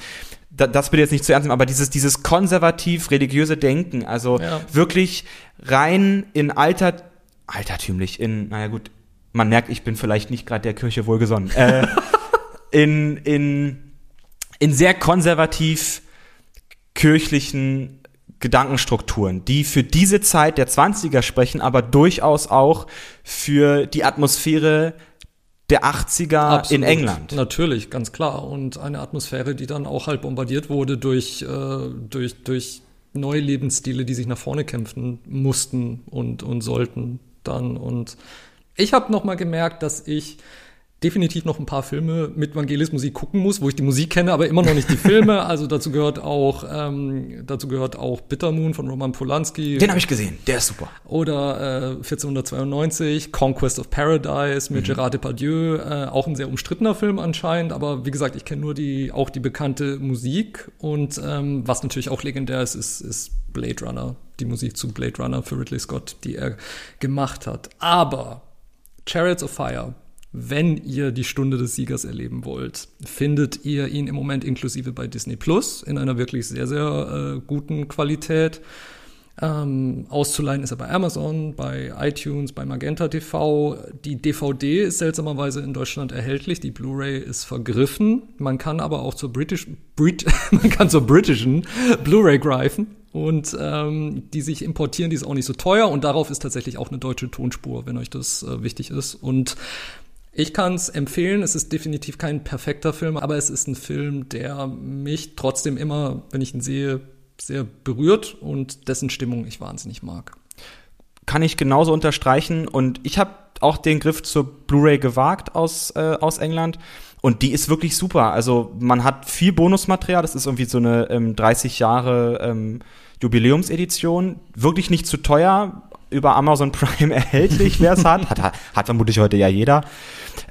Da, das bitte jetzt nicht zu ernst nehmen, aber dieses, dieses konservativ-religiöse Denken, also ja. wirklich rein in alter, altertümlich, in, naja gut, man merkt, ich bin vielleicht nicht gerade der Kirche wohlgesonnen, äh, in, in, in sehr konservativ kirchlichen Gedankenstrukturen, die für diese Zeit der 20er sprechen, aber durchaus auch für die Atmosphäre der 80er Absolut, in England. Natürlich, ganz klar. Und eine Atmosphäre, die dann auch halt bombardiert wurde durch, äh, durch, durch neue Lebensstile, die sich nach vorne kämpfen mussten und, und sollten dann. Und ich habe noch mal gemerkt, dass ich definitiv noch ein paar Filme mit Vangelis Musik gucken muss, wo ich die Musik kenne, aber immer noch nicht die Filme. Also dazu gehört auch ähm, dazu gehört auch Bittermoon von Roman Polanski. Den habe ich gesehen, der ist super. Oder äh, 1492, Conquest of Paradise mit mhm. Gerard Depardieu, äh, auch ein sehr umstrittener Film anscheinend, aber wie gesagt, ich kenne nur die auch die bekannte Musik und ähm, was natürlich auch legendär ist, ist, ist Blade Runner, die Musik zu Blade Runner für Ridley Scott, die er gemacht hat. Aber Chariots of Fire wenn ihr die Stunde des Siegers erleben wollt, findet ihr ihn im Moment inklusive bei Disney Plus in einer wirklich sehr, sehr äh, guten Qualität. Ähm, auszuleihen ist er bei Amazon, bei iTunes, bei Magenta TV. Die DVD ist seltsamerweise in Deutschland erhältlich. Die Blu-ray ist vergriffen. Man kann aber auch zur British, Brit, man kann zur britischen Blu-ray greifen und ähm, die sich importieren. Die ist auch nicht so teuer und darauf ist tatsächlich auch eine deutsche Tonspur, wenn euch das äh, wichtig ist. Und ich kann es empfehlen. Es ist definitiv kein perfekter Film, aber es ist ein Film, der mich trotzdem immer, wenn ich ihn sehe, sehr berührt und dessen Stimmung ich wahnsinnig mag. Kann ich genauso unterstreichen. Und ich habe auch den Griff zur Blu-ray gewagt aus, äh, aus England. Und die ist wirklich super. Also man hat viel Bonusmaterial. Das ist irgendwie so eine ähm, 30 Jahre ähm, Jubiläumsedition. Wirklich nicht zu teuer. Über Amazon Prime erhältlich, wer es hat. hat. Hat vermutlich heute ja jeder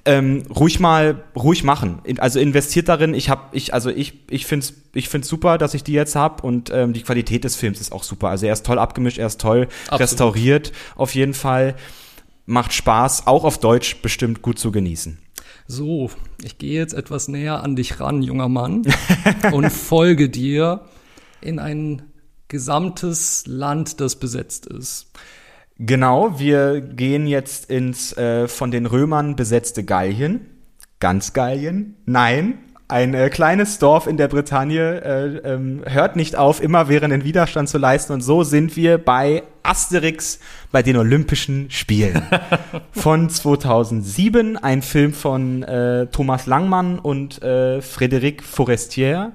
ähm, ruhig mal ruhig machen. Also investiert darin. Ich habe ich also ich ich find's ich find's super, dass ich die jetzt hab und ähm, die Qualität des Films ist auch super. Also er ist toll abgemischt, er ist toll Absolut. restauriert auf jeden Fall. Macht Spaß, auch auf Deutsch bestimmt gut zu genießen. So, ich gehe jetzt etwas näher an dich ran, junger Mann, und folge dir in ein gesamtes Land, das besetzt ist. Genau, wir gehen jetzt ins äh, von den Römern besetzte Gallien. Ganz Gallien? Nein, ein äh, kleines Dorf in der Bretagne äh, ähm, hört nicht auf, immer immerwährenden Widerstand zu leisten. Und so sind wir bei Asterix bei den Olympischen Spielen von 2007. Ein Film von äh, Thomas Langmann und äh, Frédéric Forestier.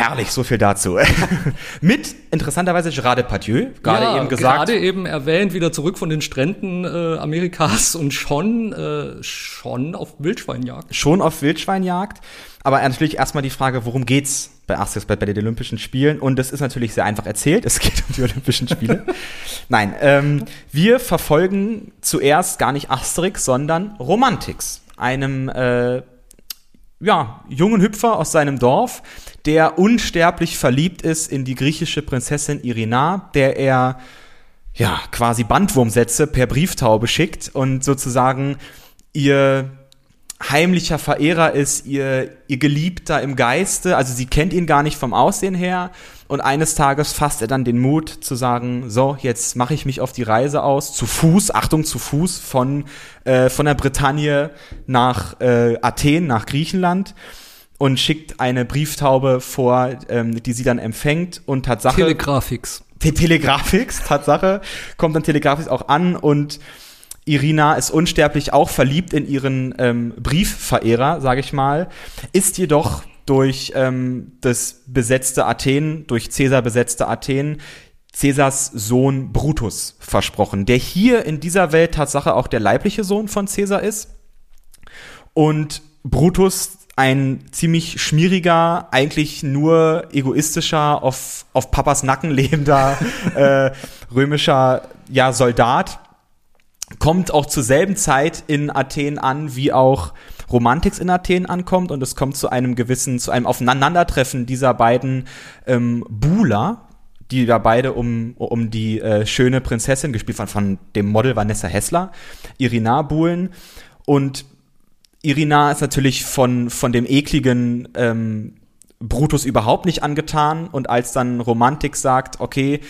Herrlich, so viel dazu. Mit interessanterweise Gerard Depardieu, gerade ja, eben gesagt. Gerade eben erwähnt, wieder zurück von den Stränden äh, Amerikas und schon, äh, schon auf Wildschweinjagd. Schon auf Wildschweinjagd. Aber natürlich erstmal die Frage, worum geht's bei Asterix bei, bei den Olympischen Spielen? Und das ist natürlich sehr einfach erzählt. Es geht um die Olympischen Spiele. Nein, ähm, wir verfolgen zuerst gar nicht Asterix, sondern Romantix, einem äh, ja, jungen Hüpfer aus seinem Dorf, der unsterblich verliebt ist in die griechische Prinzessin Irina, der er ja quasi Bandwurmsätze per Brieftaube schickt und sozusagen ihr heimlicher Verehrer ist, ihr, ihr Geliebter im Geiste. Also sie kennt ihn gar nicht vom Aussehen her. Und eines Tages fasst er dann den Mut zu sagen, so, jetzt mache ich mich auf die Reise aus, zu Fuß, Achtung, zu Fuß, von, äh, von der Bretagne nach äh, Athen, nach Griechenland und schickt eine Brieftaube vor, ähm, die sie dann empfängt und Tatsache. Telegrafix. Te Telegrafix, Tatsache, kommt dann Telegrafix auch an und Irina ist unsterblich auch verliebt in ihren ähm, Briefverehrer, sage ich mal, ist jedoch durch ähm, das besetzte Athen, durch Caesar besetzte Athen, Caesars Sohn Brutus versprochen, der hier in dieser Welt Tatsache auch der leibliche Sohn von Caesar ist. Und Brutus ein ziemlich schmieriger, eigentlich nur egoistischer, auf, auf Papas Nacken lebender äh, römischer ja, Soldat, kommt auch zur selben Zeit in Athen an, wie auch Romantix in Athen ankommt und es kommt zu einem gewissen, zu einem Aufeinandertreffen dieser beiden ähm, Buhler, die da beide um, um die äh, schöne Prinzessin, gespielt von, von dem Model Vanessa Hessler, Irina buhlen. Und Irina ist natürlich von, von dem ekligen ähm, Brutus überhaupt nicht angetan. Und als dann Romantik sagt, okay,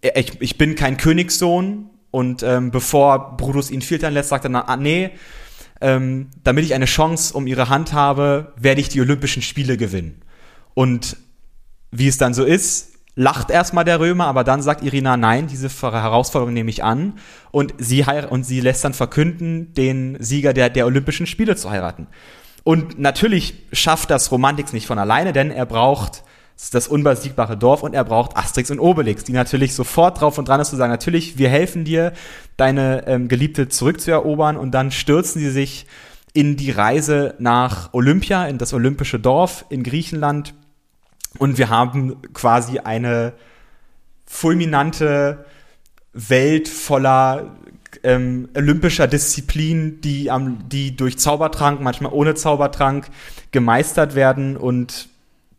ich, ich bin kein Königssohn, und ähm, bevor Brutus ihn filtern lässt, sagt er, ah, nee, ähm, damit ich eine Chance um ihre Hand habe, werde ich die Olympischen Spiele gewinnen. Und wie es dann so ist, lacht erstmal der Römer, aber dann sagt Irina, nein, diese Herausforderung nehme ich an. Und sie, und sie lässt dann verkünden, den Sieger der, der Olympischen Spiele zu heiraten. Und natürlich schafft das Romantix nicht von alleine, denn er braucht das unbesiegbare Dorf und er braucht Asterix und Obelix, die natürlich sofort drauf und dran ist zu sagen, natürlich, wir helfen dir, deine ähm, Geliebte zurückzuerobern und dann stürzen sie sich in die Reise nach Olympia, in das olympische Dorf in Griechenland und wir haben quasi eine fulminante Welt voller ähm, olympischer Disziplin, die, am, die durch Zaubertrank, manchmal ohne Zaubertrank gemeistert werden. Und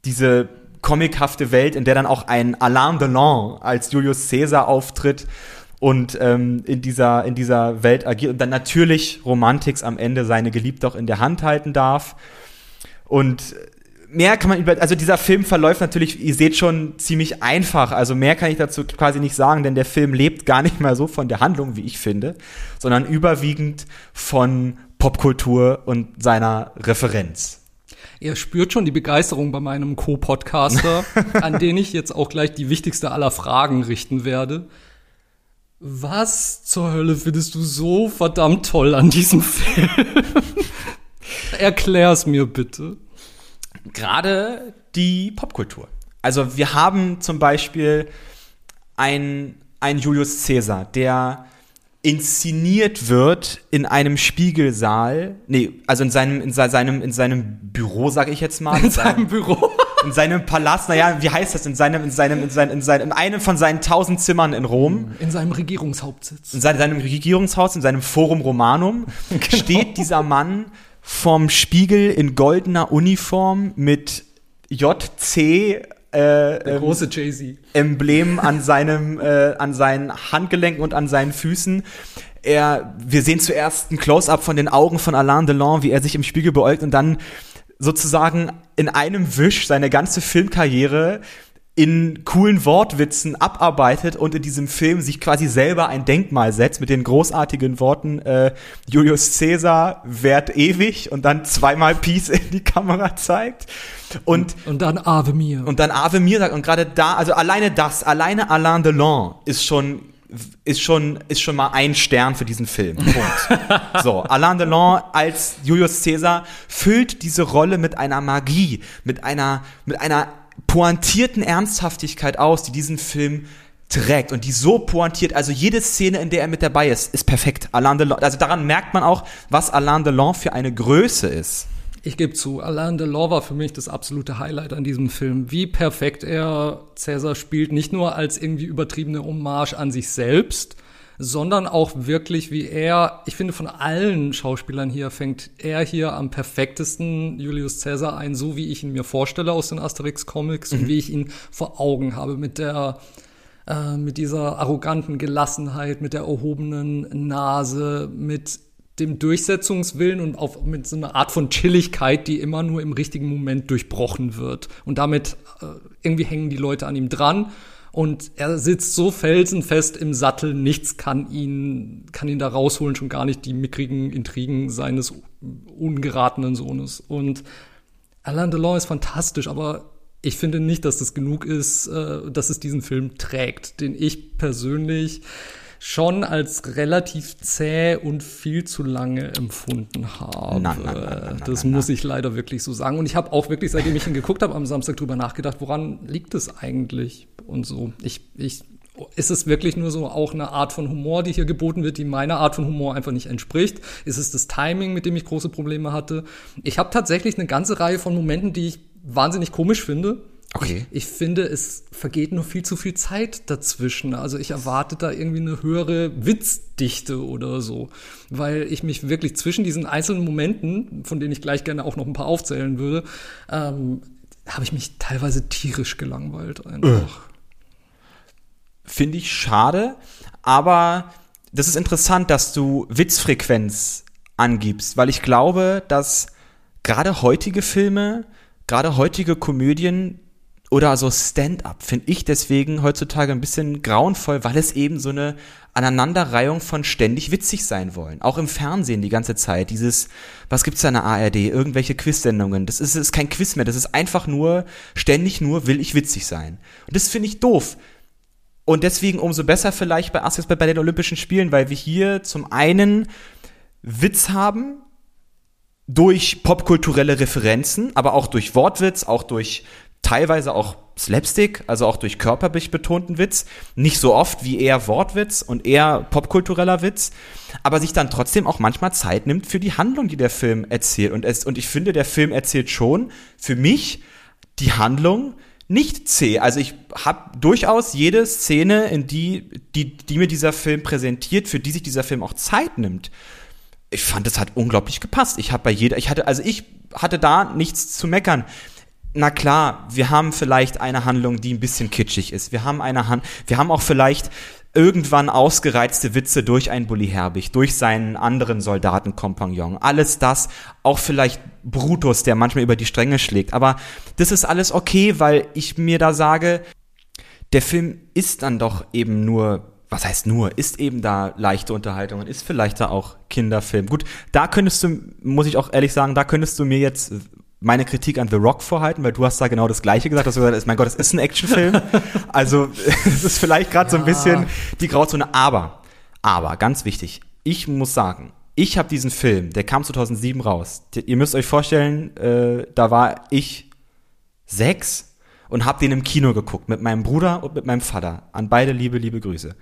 diese comichafte Welt, in der dann auch ein Alain Delon als Julius Caesar auftritt und ähm, in dieser in dieser Welt agiert und dann natürlich Romantix am Ende seine Geliebte auch in der Hand halten darf. Und mehr kann man über also dieser Film verläuft natürlich ihr seht schon ziemlich einfach also mehr kann ich dazu quasi nicht sagen denn der Film lebt gar nicht mal so von der Handlung wie ich finde sondern überwiegend von Popkultur und seiner Referenz Ihr spürt schon die Begeisterung bei meinem Co-Podcaster, an den ich jetzt auch gleich die wichtigste aller Fragen richten werde. Was zur Hölle findest du so verdammt toll an diesem Film? Erklär's mir bitte. Gerade die Popkultur. Also wir haben zum Beispiel ein, ein Julius Caesar, der inszeniert wird in einem Spiegelsaal, nee, also in seinem, in seinem, in seinem Büro, sag ich jetzt mal. In, in seinem Büro? In seinem Palast, naja, wie heißt das? In seinem, in seinem, in seinem, in seinem, in einem von seinen tausend Zimmern in Rom. In seinem Regierungshauptsitz. In seinem Regierungshaus, in seinem Forum Romanum, genau. steht dieser Mann vorm Spiegel in goldener Uniform mit JC äh, Der große Jay-Z. Emblem an seinem, äh, an seinen Handgelenken und an seinen Füßen. Er, wir sehen zuerst ein Close-up von den Augen von Alain Delon, wie er sich im Spiegel beäugt und dann sozusagen in einem Wisch seine ganze Filmkarriere in coolen Wortwitzen abarbeitet und in diesem Film sich quasi selber ein Denkmal setzt mit den großartigen Worten äh, Julius Caesar währt ewig und dann zweimal Peace in die Kamera zeigt. Und, und dann Ave Mir. Und dann Ave Mir sagt, und gerade da, also alleine das, alleine Alain Delon ist schon ist schon, ist schon mal ein Stern für diesen Film. Punkt. so, Alain Delon als Julius Caesar füllt diese Rolle mit einer Magie, mit einer, mit einer pointierten Ernsthaftigkeit aus, die diesen Film trägt und die so pointiert, also jede Szene, in der er mit dabei ist, ist perfekt. Alain Delon, also daran merkt man auch, was Alain Delon für eine Größe ist. Ich gebe zu, Alain Delon war für mich das absolute Highlight an diesem Film. Wie perfekt er Cäsar spielt, nicht nur als irgendwie übertriebene Hommage an sich selbst, sondern auch wirklich, wie er, ich finde, von allen Schauspielern hier fängt er hier am perfektesten Julius Caesar ein, so wie ich ihn mir vorstelle aus den Asterix-Comics mhm. und wie ich ihn vor Augen habe, mit der äh, mit dieser arroganten Gelassenheit, mit der erhobenen Nase, mit dem Durchsetzungswillen und auch mit so einer Art von Chilligkeit, die immer nur im richtigen Moment durchbrochen wird. Und damit äh, irgendwie hängen die Leute an ihm dran. Und er sitzt so felsenfest im Sattel, nichts kann ihn, kann ihn da rausholen, schon gar nicht die mickrigen Intrigen seines ungeratenen Sohnes. Und Alain Delon ist fantastisch, aber ich finde nicht, dass das genug ist, äh, dass es diesen Film trägt, den ich persönlich schon als relativ zäh und viel zu lange empfunden habe. Nein, nein, nein, das muss ich leider wirklich so sagen. Und ich habe auch wirklich, seitdem ich ihn geguckt habe, am Samstag drüber nachgedacht, woran liegt es eigentlich und so. Ich, ich, ist es wirklich nur so auch eine Art von Humor, die hier geboten wird, die meiner Art von Humor einfach nicht entspricht? Ist es das Timing, mit dem ich große Probleme hatte? Ich habe tatsächlich eine ganze Reihe von Momenten, die ich wahnsinnig komisch finde Okay. Ich, ich, finde, es vergeht nur viel zu viel Zeit dazwischen. Also ich erwarte da irgendwie eine höhere Witzdichte oder so, weil ich mich wirklich zwischen diesen einzelnen Momenten, von denen ich gleich gerne auch noch ein paar aufzählen würde, ähm, habe ich mich teilweise tierisch gelangweilt einfach. Finde ich schade, aber das ist interessant, dass du Witzfrequenz angibst, weil ich glaube, dass gerade heutige Filme, gerade heutige Komödien oder so Stand-up finde ich deswegen heutzutage ein bisschen grauenvoll, weil es eben so eine Aneinanderreihung von ständig witzig sein wollen. Auch im Fernsehen die ganze Zeit. Dieses, was gibt's da in der ARD? Irgendwelche Quiz-Sendungen. Das ist, ist kein Quiz mehr. Das ist einfach nur, ständig nur will ich witzig sein. Und das finde ich doof. Und deswegen umso besser vielleicht bei Asterix bei den Olympischen Spielen, weil wir hier zum einen Witz haben, durch popkulturelle Referenzen, aber auch durch Wortwitz, auch durch teilweise auch Slapstick, also auch durch körperlich betonten Witz, nicht so oft wie eher Wortwitz und eher popkultureller Witz, aber sich dann trotzdem auch manchmal Zeit nimmt für die Handlung, die der Film erzählt. Und, es, und ich finde, der Film erzählt schon für mich die Handlung nicht zäh. Also ich habe durchaus jede Szene, in die, die, die mir dieser Film präsentiert, für die sich dieser Film auch Zeit nimmt. Ich fand, es hat unglaublich gepasst. Ich habe bei jeder, ich hatte, also ich hatte da nichts zu meckern na klar, wir haben vielleicht eine Handlung, die ein bisschen kitschig ist. Wir haben eine Hand, wir haben auch vielleicht irgendwann ausgereizte Witze durch einen Bully Herbig, durch seinen anderen Soldatenkompagnon. Alles das, auch vielleicht Brutus, der manchmal über die Stränge schlägt. Aber das ist alles okay, weil ich mir da sage, der Film ist dann doch eben nur was heißt nur, ist eben da leichte Unterhaltung und ist vielleicht da auch Kinderfilm. Gut, da könntest du, muss ich auch ehrlich sagen, da könntest du mir jetzt meine Kritik an The Rock vorhalten, weil du hast da genau das Gleiche gesagt. dass Du gesagt hast, mein Gott, das ist ein Actionfilm. also es ist vielleicht gerade ja. so ein bisschen die Grauzone. Aber, aber, ganz wichtig, ich muss sagen, ich habe diesen Film, der kam 2007 raus. Ihr müsst euch vorstellen, äh, da war ich sechs und habe den im Kino geguckt mit meinem Bruder und mit meinem Vater. An beide liebe, liebe Grüße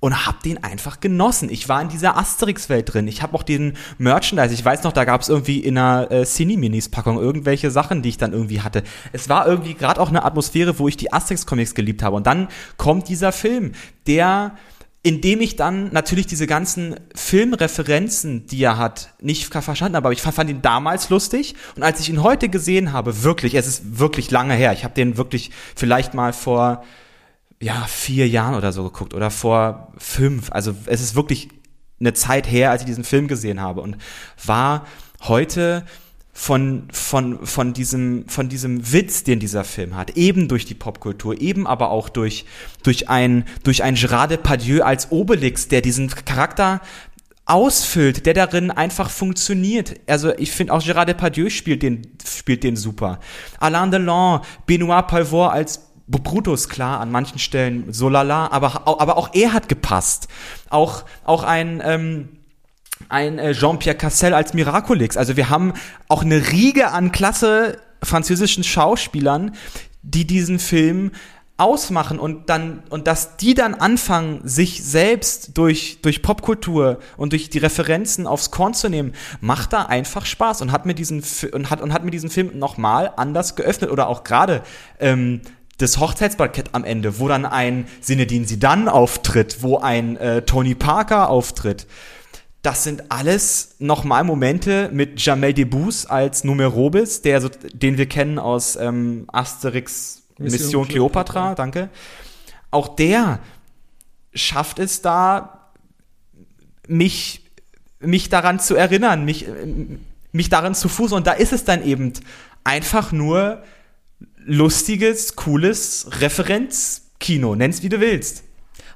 und habe den einfach genossen. Ich war in dieser Asterix-Welt drin. Ich habe auch den Merchandise. Ich weiß noch, da gab es irgendwie in einer äh, Cine-Minis-Packung irgendwelche Sachen, die ich dann irgendwie hatte. Es war irgendwie gerade auch eine Atmosphäre, wo ich die Asterix-Comics geliebt habe. Und dann kommt dieser Film, der indem ich dann natürlich diese ganzen Filmreferenzen, die er hat, nicht verstanden habe, aber ich fand ihn damals lustig und als ich ihn heute gesehen habe, wirklich, es ist wirklich lange her, ich habe den wirklich vielleicht mal vor ja, vier Jahren oder so geguckt oder vor fünf. Also es ist wirklich eine Zeit her, als ich diesen Film gesehen habe und war heute von, von, von, diesem, von diesem Witz, den dieser Film hat, eben durch die Popkultur, eben aber auch durch, durch ein, durch ein Gerard Depardieu als Obelix, der diesen Charakter ausfüllt, der darin einfach funktioniert. Also ich finde auch Gerard Depardieu spielt den, spielt den super. Alain Delon, Benoit Palvor als Brutus klar an manchen Stellen so lala, aber, aber auch er hat gepasst. Auch, auch ein, ähm, ein äh, Jean-Pierre Cassel als Miraculix. Also wir haben auch eine Riege an klasse französischen Schauspielern, die diesen Film ausmachen und dann und dass die dann anfangen sich selbst durch durch Popkultur und durch die Referenzen aufs Korn zu nehmen macht da einfach Spaß und hat mir diesen und hat und hat mir diesen Film noch mal anders geöffnet oder auch gerade ähm, das Hochzeitsparkett am Ende, wo dann ein Sinedin Sidan auftritt, wo ein äh, Tony Parker auftritt. Das sind alles nochmal Momente mit Jamel Debbouze als Numerobis, der so, den wir kennen aus ähm, Asterix Mission, Mission Cleopatra, danke. Auch der schafft es da, mich, mich daran zu erinnern, mich, mich daran zu fußen. Und da ist es dann eben einfach nur lustiges, cooles Referenzkino. Nenn's wie du willst.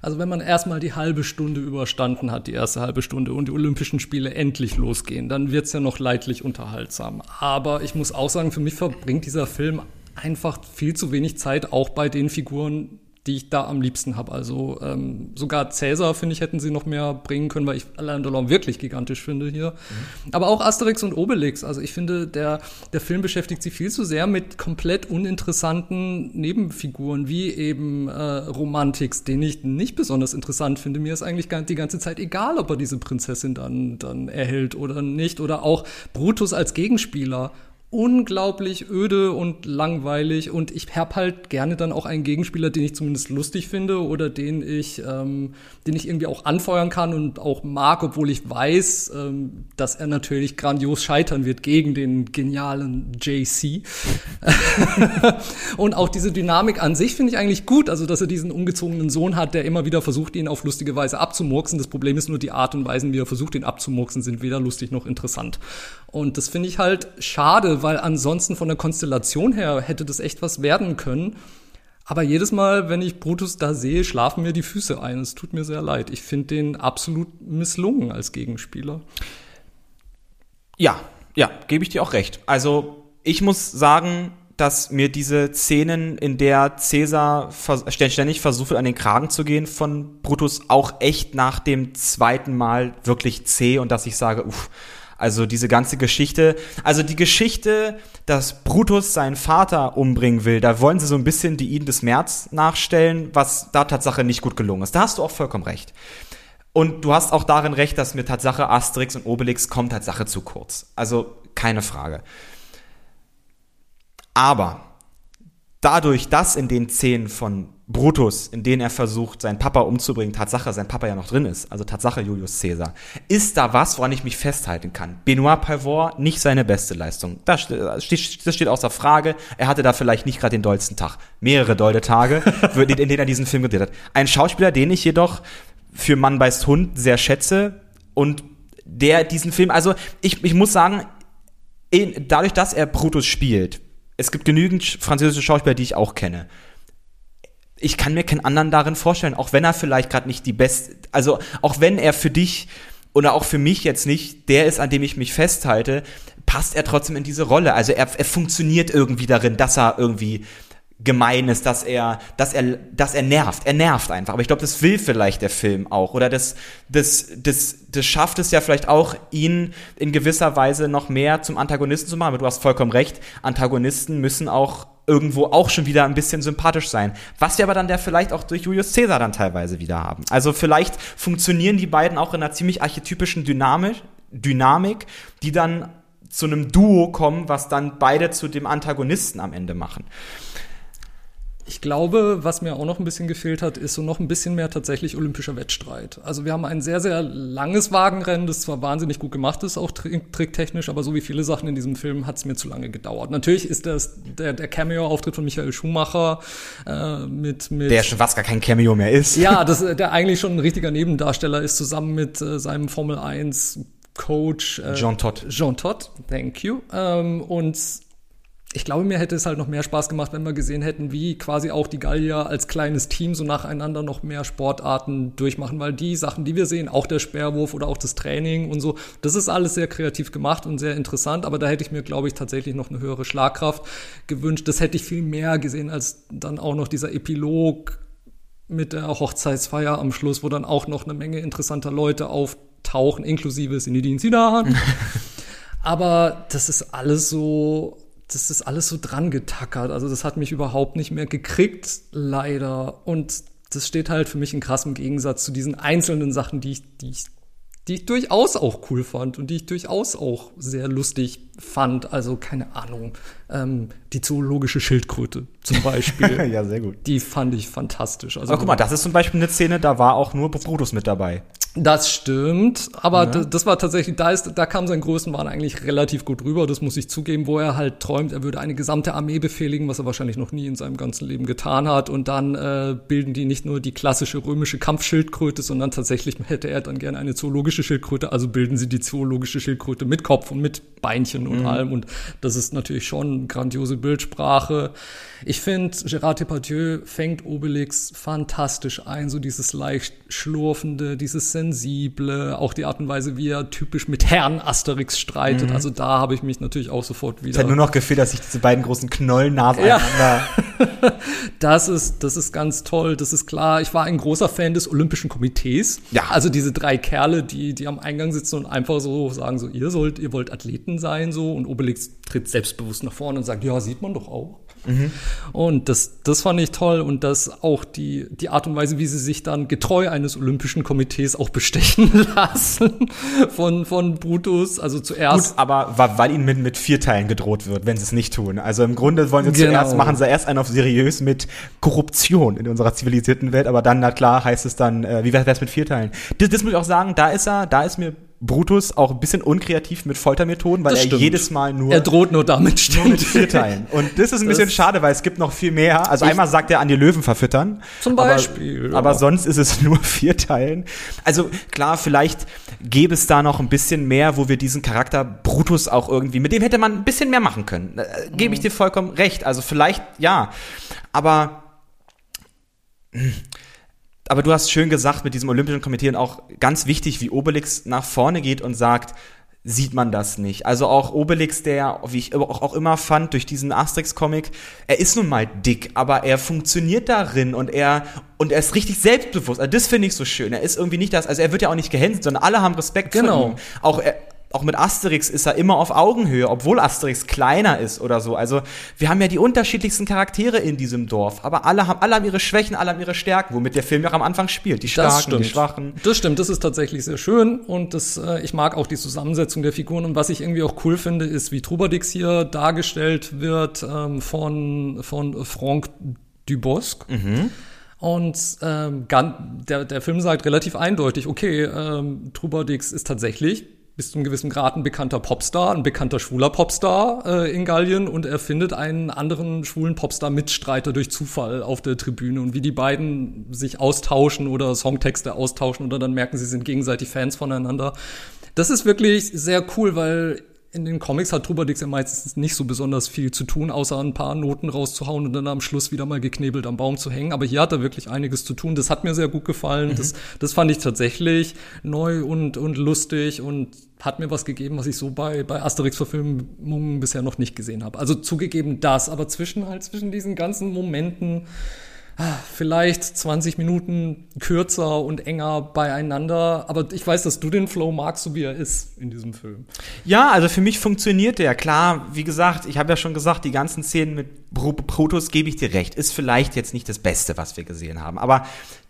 Also wenn man erstmal die halbe Stunde überstanden hat, die erste halbe Stunde, und die Olympischen Spiele endlich losgehen, dann wird's ja noch leidlich unterhaltsam. Aber ich muss auch sagen, für mich verbringt dieser Film einfach viel zu wenig Zeit, auch bei den Figuren, die ich da am liebsten habe. Also ähm, sogar Cäsar, finde ich, hätten sie noch mehr bringen können, weil ich Alain Delon wirklich gigantisch finde hier. Mhm. Aber auch Asterix und Obelix. Also ich finde, der, der Film beschäftigt sich viel zu sehr mit komplett uninteressanten Nebenfiguren, wie eben äh, Romantix, den ich nicht besonders interessant finde. Mir ist eigentlich die ganze Zeit egal, ob er diese Prinzessin dann, dann erhält oder nicht. Oder auch Brutus als Gegenspieler unglaublich öde und langweilig und ich habe halt gerne dann auch einen Gegenspieler, den ich zumindest lustig finde oder den ich, ähm, den ich irgendwie auch anfeuern kann und auch mag, obwohl ich weiß, ähm, dass er natürlich grandios scheitern wird gegen den genialen JC. und auch diese Dynamik an sich finde ich eigentlich gut, also dass er diesen ungezogenen Sohn hat, der immer wieder versucht, ihn auf lustige Weise abzumurksen. Das Problem ist nur die Art und Weise, wie er versucht, ihn abzumurksen, sind weder lustig noch interessant. Und das finde ich halt schade, weil ansonsten von der Konstellation her hätte das echt was werden können. Aber jedes Mal, wenn ich Brutus da sehe, schlafen mir die Füße ein. Es tut mir sehr leid. Ich finde den absolut misslungen als Gegenspieler. Ja, ja, gebe ich dir auch recht. Also ich muss sagen, dass mir diese Szenen, in der Cäsar ständig versucht, an den Kragen zu gehen von Brutus, auch echt nach dem zweiten Mal wirklich zäh und dass ich sage, uff, also diese ganze Geschichte, also die Geschichte, dass Brutus seinen Vater umbringen will, da wollen sie so ein bisschen die Iden des März nachstellen, was da Tatsache nicht gut gelungen ist. Da hast du auch vollkommen recht. Und du hast auch darin recht, dass mir Tatsache Asterix und Obelix kommt Tatsache zu kurz. Also keine Frage. Aber dadurch, dass in den Szenen von Brutus, in denen er versucht, seinen Papa umzubringen, Tatsache, sein Papa ja noch drin ist, also Tatsache Julius Caesar, ist da was, woran ich mich festhalten kann. Benoit Pavor, nicht seine beste Leistung. Das steht, das steht außer Frage. Er hatte da vielleicht nicht gerade den dollsten Tag. Mehrere dolle Tage, in denen er diesen Film gedreht hat. Ein Schauspieler, den ich jedoch für Mann beißt Hund sehr schätze und der diesen Film, also ich, ich muss sagen, dadurch, dass er Brutus spielt, es gibt genügend französische Schauspieler, die ich auch kenne. Ich kann mir keinen anderen darin vorstellen, auch wenn er vielleicht gerade nicht die beste, also auch wenn er für dich oder auch für mich jetzt nicht der ist, an dem ich mich festhalte, passt er trotzdem in diese Rolle. Also er, er funktioniert irgendwie darin, dass er irgendwie gemein ist, dass er, dass er, dass er nervt. Er nervt einfach. Aber ich glaube, das will vielleicht der Film auch. Oder das, das, das, das schafft es ja vielleicht auch, ihn in gewisser Weise noch mehr zum Antagonisten zu machen. Aber du hast vollkommen recht. Antagonisten müssen auch irgendwo auch schon wieder ein bisschen sympathisch sein. Was wir aber dann der vielleicht auch durch Julius Caesar dann teilweise wieder haben. Also vielleicht funktionieren die beiden auch in einer ziemlich archetypischen Dynamik, Dynamik, die dann zu einem Duo kommen, was dann beide zu dem Antagonisten am Ende machen. Ich glaube, was mir auch noch ein bisschen gefehlt hat, ist so noch ein bisschen mehr tatsächlich olympischer Wettstreit. Also wir haben ein sehr, sehr langes Wagenrennen, das zwar wahnsinnig gut gemacht ist, auch tricktechnisch, aber so wie viele Sachen in diesem Film hat es mir zu lange gedauert. Natürlich ist das der, der Cameo-Auftritt von Michael Schumacher äh, mit, mit Der schon fast gar kein Cameo mehr ist. Ja, das, der eigentlich schon ein richtiger Nebendarsteller ist, zusammen mit äh, seinem Formel 1 Coach äh, Jean Todt. Jean Todt, thank you. Ähm, und ich glaube, mir hätte es halt noch mehr Spaß gemacht, wenn wir gesehen hätten, wie quasi auch die Gallier als kleines Team so nacheinander noch mehr Sportarten durchmachen, weil die Sachen, die wir sehen, auch der Sperrwurf oder auch das Training und so, das ist alles sehr kreativ gemacht und sehr interessant, aber da hätte ich mir, glaube ich, tatsächlich noch eine höhere Schlagkraft gewünscht. Das hätte ich viel mehr gesehen als dann auch noch dieser Epilog mit der Hochzeitsfeier am Schluss, wo dann auch noch eine Menge interessanter Leute auftauchen, inklusive Sinidin Sidan. aber das ist alles so das ist alles so dran getackert. Also das hat mich überhaupt nicht mehr gekriegt, leider. Und das steht halt für mich in krassem Gegensatz zu diesen einzelnen Sachen, die ich, die ich die ich durchaus auch cool fand und die ich durchaus auch sehr lustig fand. Also keine Ahnung, ähm, die zoologische Schildkröte zum Beispiel. ja, sehr gut. Die fand ich fantastisch. Also, Aber guck mal, das ist zum Beispiel eine Szene, da war auch nur Brutus mit dabei. Das stimmt, aber ja. das war tatsächlich, da ist, da kam sein Größenwahn eigentlich relativ gut rüber, das muss ich zugeben, wo er halt träumt, er würde eine gesamte Armee befehligen, was er wahrscheinlich noch nie in seinem ganzen Leben getan hat und dann äh, bilden die nicht nur die klassische römische Kampfschildkröte, sondern tatsächlich hätte er dann gerne eine zoologische Schildkröte, also bilden sie die zoologische Schildkröte mit Kopf und mit Beinchen und mhm. allem und das ist natürlich schon grandiose Bildsprache. Ich finde, Gérard Depardieu fängt Obelix fantastisch ein, so dieses leicht schlurfende, dieses sensible, auch die Art und Weise, wie er typisch mit Herrn Asterix streitet. Mhm. Also da habe ich mich natürlich auch sofort wieder. Es hat nur noch gefehlt, dass sich diese beiden großen Knollen nah ja. das ist, das ist ganz toll. Das ist klar. Ich war ein großer Fan des Olympischen Komitees. Ja. Also diese drei Kerle, die, die am Eingang sitzen und einfach so sagen so, ihr sollt, ihr wollt Athleten sein, so. Und Obelix tritt selbstbewusst nach vorne und sagt, ja, sieht man doch auch. Mhm. Und das, das fand ich toll und das auch die, die Art und Weise, wie sie sich dann getreu eines Olympischen Komitees auch bestechen lassen von, von Brutus. Also zuerst. Gut, aber weil ihnen mit, mit Vierteilen gedroht wird, wenn sie es nicht tun. Also im Grunde wollen sie genau. zuerst, machen sie erst einen auf seriös mit Korruption in unserer zivilisierten Welt, aber dann, na klar, heißt es dann, äh, wie wäre es mit Vierteilen? Das, das muss ich auch sagen, da ist er, da ist mir Brutus auch ein bisschen unkreativ mit Foltermethoden, weil das er stimmt. jedes Mal nur. Er droht nur damit ständig. Nur mit Vierteilen. Und das ist ein das bisschen schade, weil es gibt noch viel mehr. Also einmal sagt er an die Löwen verfüttern. Zum Beispiel. Aber, ja. aber sonst ist es nur Vierteilen. Also klar, vielleicht gäbe es da noch ein bisschen mehr, wo wir diesen Charakter Brutus auch irgendwie, mit dem hätte man ein bisschen mehr machen können. Äh, Gebe ich mhm. dir vollkommen recht. Also vielleicht, ja. Aber. Mh hm, aber du hast schön gesagt mit diesem Olympischen Komitee und auch ganz wichtig, wie Obelix nach vorne geht und sagt, sieht man das nicht. Also auch Obelix, der, wie ich auch immer fand, durch diesen Asterix-Comic, er ist nun mal dick, aber er funktioniert darin und er, und er ist richtig selbstbewusst. Also das finde ich so schön. Er ist irgendwie nicht das, also er wird ja auch nicht gehänselt, sondern alle haben Respekt genau. vor ihm. Auch er, auch mit Asterix ist er immer auf Augenhöhe, obwohl Asterix kleiner ist oder so. Also wir haben ja die unterschiedlichsten Charaktere in diesem Dorf, aber alle haben, alle haben ihre Schwächen, alle haben ihre Stärken, womit der Film ja auch am Anfang spielt. Die Starken, die Schwachen. Das stimmt, das ist tatsächlich sehr schön und das, äh, ich mag auch die Zusammensetzung der Figuren und was ich irgendwie auch cool finde, ist, wie Trubadix hier dargestellt wird ähm, von, von Franck Dubosc. Mhm. Und ähm, der, der Film sagt relativ eindeutig, okay, ähm, Trubadix ist tatsächlich bis zu einem gewissen Grad ein bekannter Popstar, ein bekannter schwuler Popstar äh, in Gallien und er findet einen anderen schwulen Popstar-Mitstreiter durch Zufall auf der Tribüne und wie die beiden sich austauschen oder Songtexte austauschen oder dann merken, sie sind gegenseitig Fans voneinander. Das ist wirklich sehr cool, weil in den Comics hat Trubadix ja meistens nicht so besonders viel zu tun, außer ein paar Noten rauszuhauen und dann am Schluss wieder mal geknebelt am Baum zu hängen. Aber hier hat er wirklich einiges zu tun. Das hat mir sehr gut gefallen. Mhm. Das, das fand ich tatsächlich neu und, und lustig und hat mir was gegeben, was ich so bei, bei Asterix-Verfilmungen bisher noch nicht gesehen habe. Also zugegeben das, aber zwischen halt zwischen diesen ganzen Momenten vielleicht 20 Minuten kürzer und enger beieinander. Aber ich weiß, dass du den Flow magst, so wie er ist in diesem Film. Ja, also für mich funktioniert der. Klar, wie gesagt, ich habe ja schon gesagt, die ganzen Szenen mit Protos gebe ich dir recht. Ist vielleicht jetzt nicht das Beste, was wir gesehen haben. Aber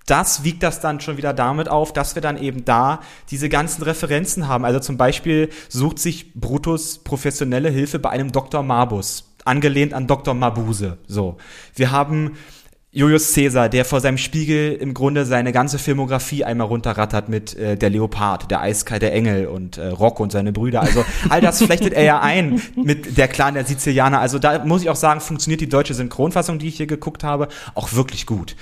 das wiegt das dann schon wieder damit auf, dass wir dann eben da diese ganzen Referenzen haben. Also zum Beispiel sucht sich Brutus professionelle Hilfe bei einem Dr. Mabus, angelehnt an Dr. Mabuse. So. Wir haben Julius Caesar, der vor seinem Spiegel im Grunde seine ganze Filmografie einmal runterrattert mit äh, der Leopard, der eiskalte Engel und äh, Rocco und seine Brüder. Also all das flechtet er ja ein mit der Clan der Sizilianer. Also da muss ich auch sagen, funktioniert die deutsche Synchronfassung, die ich hier geguckt habe, auch wirklich gut.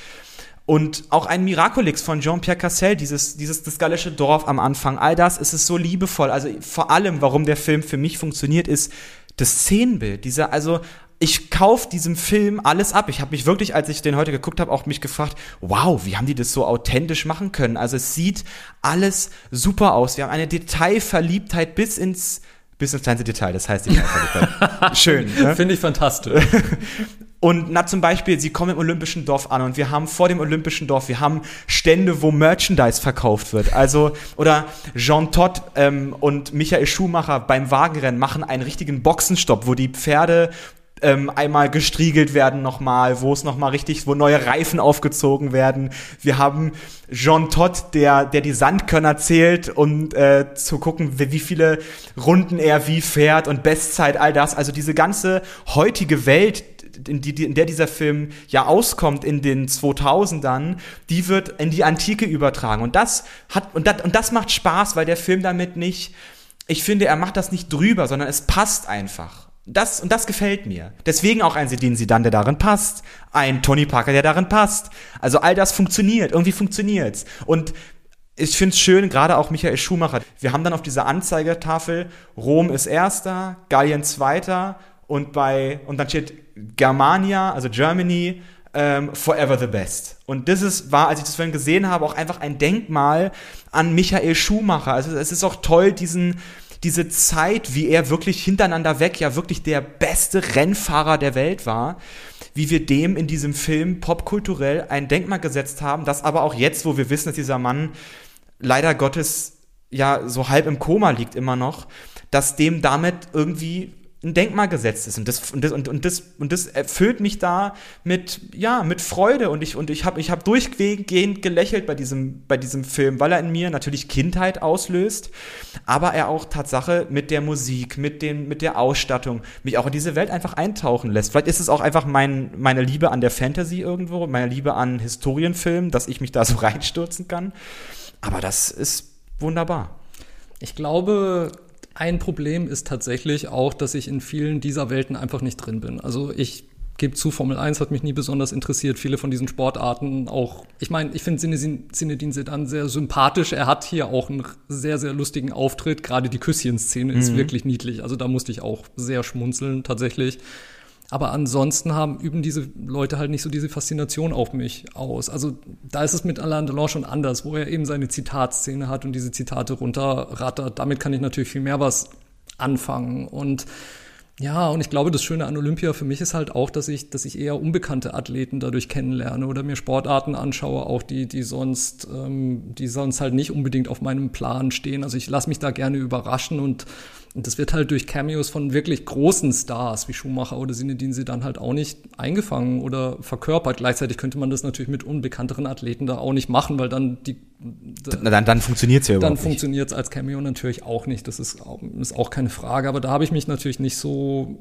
Und auch ein Miraculix von Jean-Pierre Cassel, dieses, dieses das gallische Dorf am Anfang, all das ist es so liebevoll. Also vor allem, warum der Film für mich funktioniert, ist das Szenenbild. Dieser, also ich kauf diesem Film alles ab. Ich habe mich wirklich, als ich den heute geguckt habe, auch mich gefragt, wow, wie haben die das so authentisch machen können? Also es sieht alles super aus. Wir haben eine Detailverliebtheit bis ins bis ins kleinste Detail. Das heißt Detailverliebtheit. Schön. Ne? Finde ich fantastisch. Und na zum Beispiel, sie kommen im Olympischen Dorf an und wir haben vor dem Olympischen Dorf, wir haben Stände, wo Merchandise verkauft wird. Also, oder Jean Todt ähm, und Michael Schumacher beim Wagenrennen machen einen richtigen Boxenstopp, wo die Pferde ähm, einmal gestriegelt werden nochmal, wo es nochmal richtig, wo neue Reifen aufgezogen werden. Wir haben Jean Todt, der, der die Sandkörner zählt und äh, zu gucken, wie, wie viele Runden er wie fährt und Bestzeit, all das. Also diese ganze heutige Welt, in, die, in der dieser Film ja auskommt in den 2000ern, die wird in die Antike übertragen. Und das hat, und das, und das macht Spaß, weil der Film damit nicht, ich finde, er macht das nicht drüber, sondern es passt einfach. Das, und das gefällt mir. Deswegen auch ein Sedin Sidan, der darin passt. Ein Tony Parker, der darin passt. Also all das funktioniert. Irgendwie funktioniert's. Und ich finde es schön, gerade auch Michael Schumacher. Wir haben dann auf dieser Anzeigetafel, Rom ist erster, Gallien zweiter und bei, und dann steht Germania, also Germany, ähm, forever the best. Und das ist, war, als ich das vorhin gesehen habe, auch einfach ein Denkmal an Michael Schumacher. Also es ist auch toll, diesen, diese Zeit, wie er wirklich hintereinander weg ja wirklich der beste Rennfahrer der Welt war, wie wir dem in diesem Film popkulturell ein Denkmal gesetzt haben, das aber auch jetzt, wo wir wissen, dass dieser Mann leider Gottes ja so halb im Koma liegt immer noch, dass dem damit irgendwie ein Denkmal gesetzt ist. Und das, und das, und, und das, und das erfüllt mich da mit, ja, mit Freude. Und ich, und ich habe ich hab durchgehend gelächelt bei diesem, bei diesem Film, weil er in mir natürlich Kindheit auslöst, aber er auch Tatsache mit der Musik, mit, den, mit der Ausstattung, mich auch in diese Welt einfach eintauchen lässt. Vielleicht ist es auch einfach mein, meine Liebe an der Fantasy irgendwo, meine Liebe an Historienfilmen, dass ich mich da so reinstürzen kann. Aber das ist wunderbar. Ich glaube, ein Problem ist tatsächlich auch, dass ich in vielen dieser Welten einfach nicht drin bin. Also ich gebe zu, Formel 1 hat mich nie besonders interessiert. Viele von diesen Sportarten auch, ich meine, ich finde Zinedine Sedan sehr sympathisch. Er hat hier auch einen sehr, sehr lustigen Auftritt. Gerade die Küsschen-Szene mhm. ist wirklich niedlich. Also da musste ich auch sehr schmunzeln tatsächlich. Aber ansonsten haben, üben diese Leute halt nicht so diese Faszination auf mich aus. Also da ist es mit Alain Delon schon anders, wo er eben seine Zitatszene hat und diese Zitate runterrattert. Damit kann ich natürlich viel mehr was anfangen. Und ja, und ich glaube, das Schöne an Olympia für mich ist halt auch, dass ich, dass ich eher unbekannte Athleten dadurch kennenlerne oder mir Sportarten anschaue, auch die, die sonst, ähm, die sonst halt nicht unbedingt auf meinem Plan stehen. Also ich lasse mich da gerne überraschen und und das wird halt durch Cameos von wirklich großen Stars wie Schumacher oder Sinedin sie dann halt auch nicht eingefangen oder verkörpert. Gleichzeitig könnte man das natürlich mit unbekannteren Athleten da auch nicht machen, weil dann die da, dann, dann funktioniert es ja Dann funktioniert es als Cameo natürlich auch nicht. Das ist, ist auch keine Frage. Aber da habe ich mich natürlich nicht so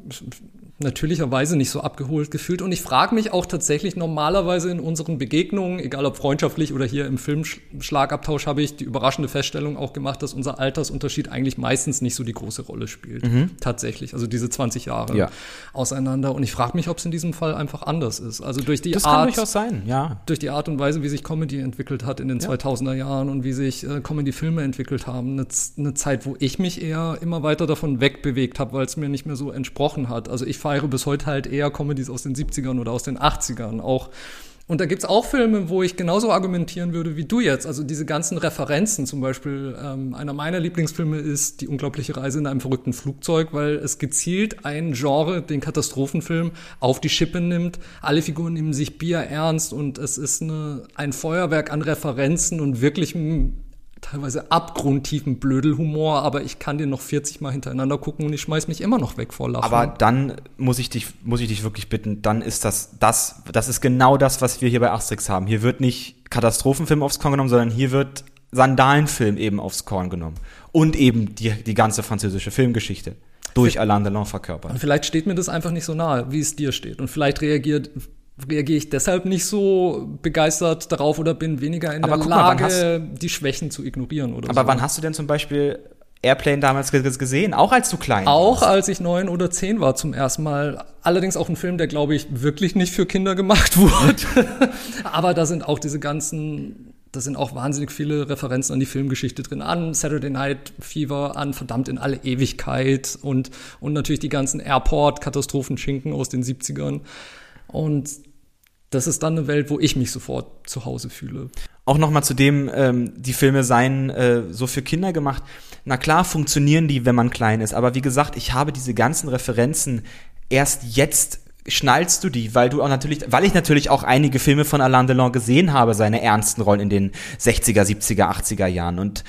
natürlicherweise nicht so abgeholt gefühlt. Und ich frage mich auch tatsächlich normalerweise in unseren Begegnungen, egal ob freundschaftlich oder hier im Filmschlagabtausch, habe ich die überraschende Feststellung auch gemacht, dass unser Altersunterschied eigentlich meistens nicht so die große Rolle spielt. Mhm. Tatsächlich. Also diese 20 Jahre ja. auseinander. Und ich frage mich, ob es in diesem Fall einfach anders ist. Also durch die das Art. Kann durchaus sein, ja. Durch die Art und Weise, wie sich Comedy entwickelt hat in den ja. 2000er Jahren und wie sich äh, Comedy-Filme entwickelt haben. Eine, eine Zeit, wo ich mich eher immer weiter davon wegbewegt habe, weil es mir nicht mehr so entsprochen hat. Also ich feiere bis heute halt eher Comedies aus den 70ern oder aus den 80ern. Auch und da gibt's auch Filme, wo ich genauso argumentieren würde wie du jetzt. Also diese ganzen Referenzen, zum Beispiel ähm, einer meiner Lieblingsfilme ist Die unglaubliche Reise in einem verrückten Flugzeug, weil es gezielt ein Genre, den Katastrophenfilm, auf die Schippe nimmt. Alle Figuren nehmen sich Bier ernst und es ist eine, ein Feuerwerk an Referenzen und wirklichem teilweise abgrundtiefen Blödelhumor, aber ich kann den noch 40 Mal hintereinander gucken und ich schmeiß mich immer noch weg vor Lachen. Aber dann muss ich dich, muss ich dich wirklich bitten, dann ist das, das, das ist genau das, was wir hier bei Asterix haben. Hier wird nicht Katastrophenfilm aufs Korn genommen, sondern hier wird Sandalenfilm eben aufs Korn genommen. Und eben die, die ganze französische Filmgeschichte durch Alain Delon verkörpert. Und vielleicht steht mir das einfach nicht so nahe, wie es dir steht. Und vielleicht reagiert reagiere ich deshalb nicht so begeistert darauf oder bin weniger in aber der Lage, mal, die Schwächen zu ignorieren oder Aber so. wann hast du denn zum Beispiel Airplane damals gesehen, auch als du klein Auch warst. als ich neun oder zehn war zum ersten Mal. Allerdings auch ein Film, der, glaube ich, wirklich nicht für Kinder gemacht wurde. Aber da sind auch diese ganzen, da sind auch wahnsinnig viele Referenzen an die Filmgeschichte drin, an Saturday Night Fever, an verdammt in alle Ewigkeit und, und natürlich die ganzen Airport-Katastrophenschinken aus den 70ern. Und das ist dann eine Welt, wo ich mich sofort zu Hause fühle. Auch nochmal zu dem, ähm, die Filme seien äh, so für Kinder gemacht. Na klar funktionieren die, wenn man klein ist, aber wie gesagt, ich habe diese ganzen Referenzen erst jetzt schnallst du die, weil du auch natürlich, weil ich natürlich auch einige Filme von Alain Delon gesehen habe, seine ernsten Rollen in den 60er, 70er, 80er Jahren und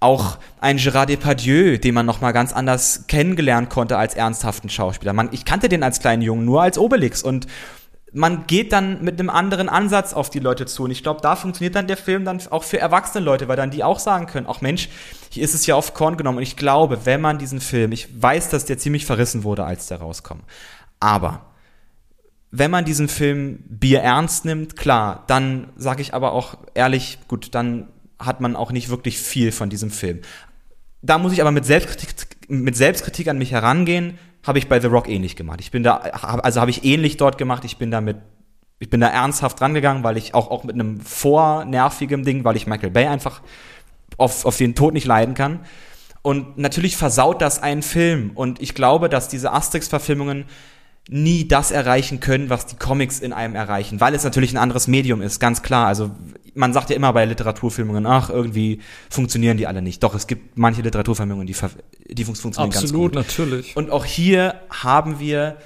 auch ein Gérard Depardieu, den man noch mal ganz anders kennengelernt konnte als ernsthaften Schauspieler. Man, ich kannte den als kleinen Jungen nur als Obelix und man geht dann mit einem anderen Ansatz auf die Leute zu. Und ich glaube, da funktioniert dann der Film dann auch für erwachsene Leute, weil dann die auch sagen können, auch Mensch, hier ist es ja auf Korn genommen. Und ich glaube, wenn man diesen Film, ich weiß, dass der ziemlich verrissen wurde, als der rauskam. Aber wenn man diesen Film Bier ernst nimmt, klar, dann sage ich aber auch ehrlich, gut, dann hat man auch nicht wirklich viel von diesem Film. Da muss ich aber mit Selbstkritik, mit Selbstkritik an mich herangehen, habe ich bei The Rock ähnlich gemacht. Ich bin da, also habe ich ähnlich dort gemacht, ich bin da mit, ich bin da ernsthaft rangegangen, weil ich auch, auch mit einem vornervigen Ding, weil ich Michael Bay einfach auf, auf den Tod nicht leiden kann. Und natürlich versaut das einen Film. Und ich glaube, dass diese Asterix-Verfilmungen nie das erreichen können, was die Comics in einem erreichen, weil es natürlich ein anderes Medium ist, ganz klar. Also man sagt ja immer bei Literaturfilmungen, ach, irgendwie funktionieren die alle nicht. Doch, es gibt manche Literaturfilmungen, die, die funktionieren Absolut, ganz gut. natürlich. Und auch hier haben wir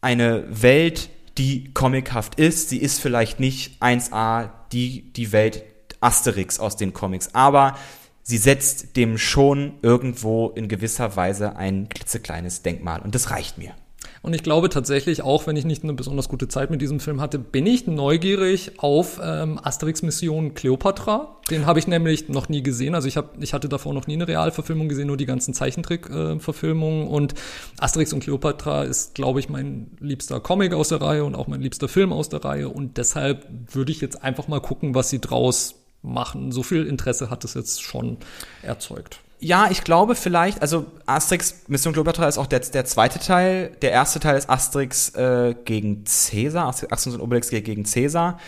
eine Welt, die comichaft ist. Sie ist vielleicht nicht 1a die, die Welt Asterix aus den Comics, aber sie setzt dem schon irgendwo in gewisser Weise ein klitzekleines Denkmal und das reicht mir. Und ich glaube tatsächlich, auch wenn ich nicht eine besonders gute Zeit mit diesem Film hatte, bin ich neugierig auf ähm, Asterix Mission Cleopatra. Den habe ich nämlich noch nie gesehen. Also ich, hab, ich hatte davor noch nie eine Realverfilmung gesehen, nur die ganzen Zeichentrick-Verfilmungen. Äh, und Asterix und Cleopatra ist, glaube ich, mein liebster Comic aus der Reihe und auch mein liebster Film aus der Reihe. Und deshalb würde ich jetzt einfach mal gucken, was sie draus machen. So viel Interesse hat es jetzt schon erzeugt. Ja, ich glaube vielleicht, also Asterix Mission Cleopatra ist auch der, der zweite Teil. Der erste Teil ist Asterix äh, gegen Caesar, Asterix und Obelix gegen Caesar.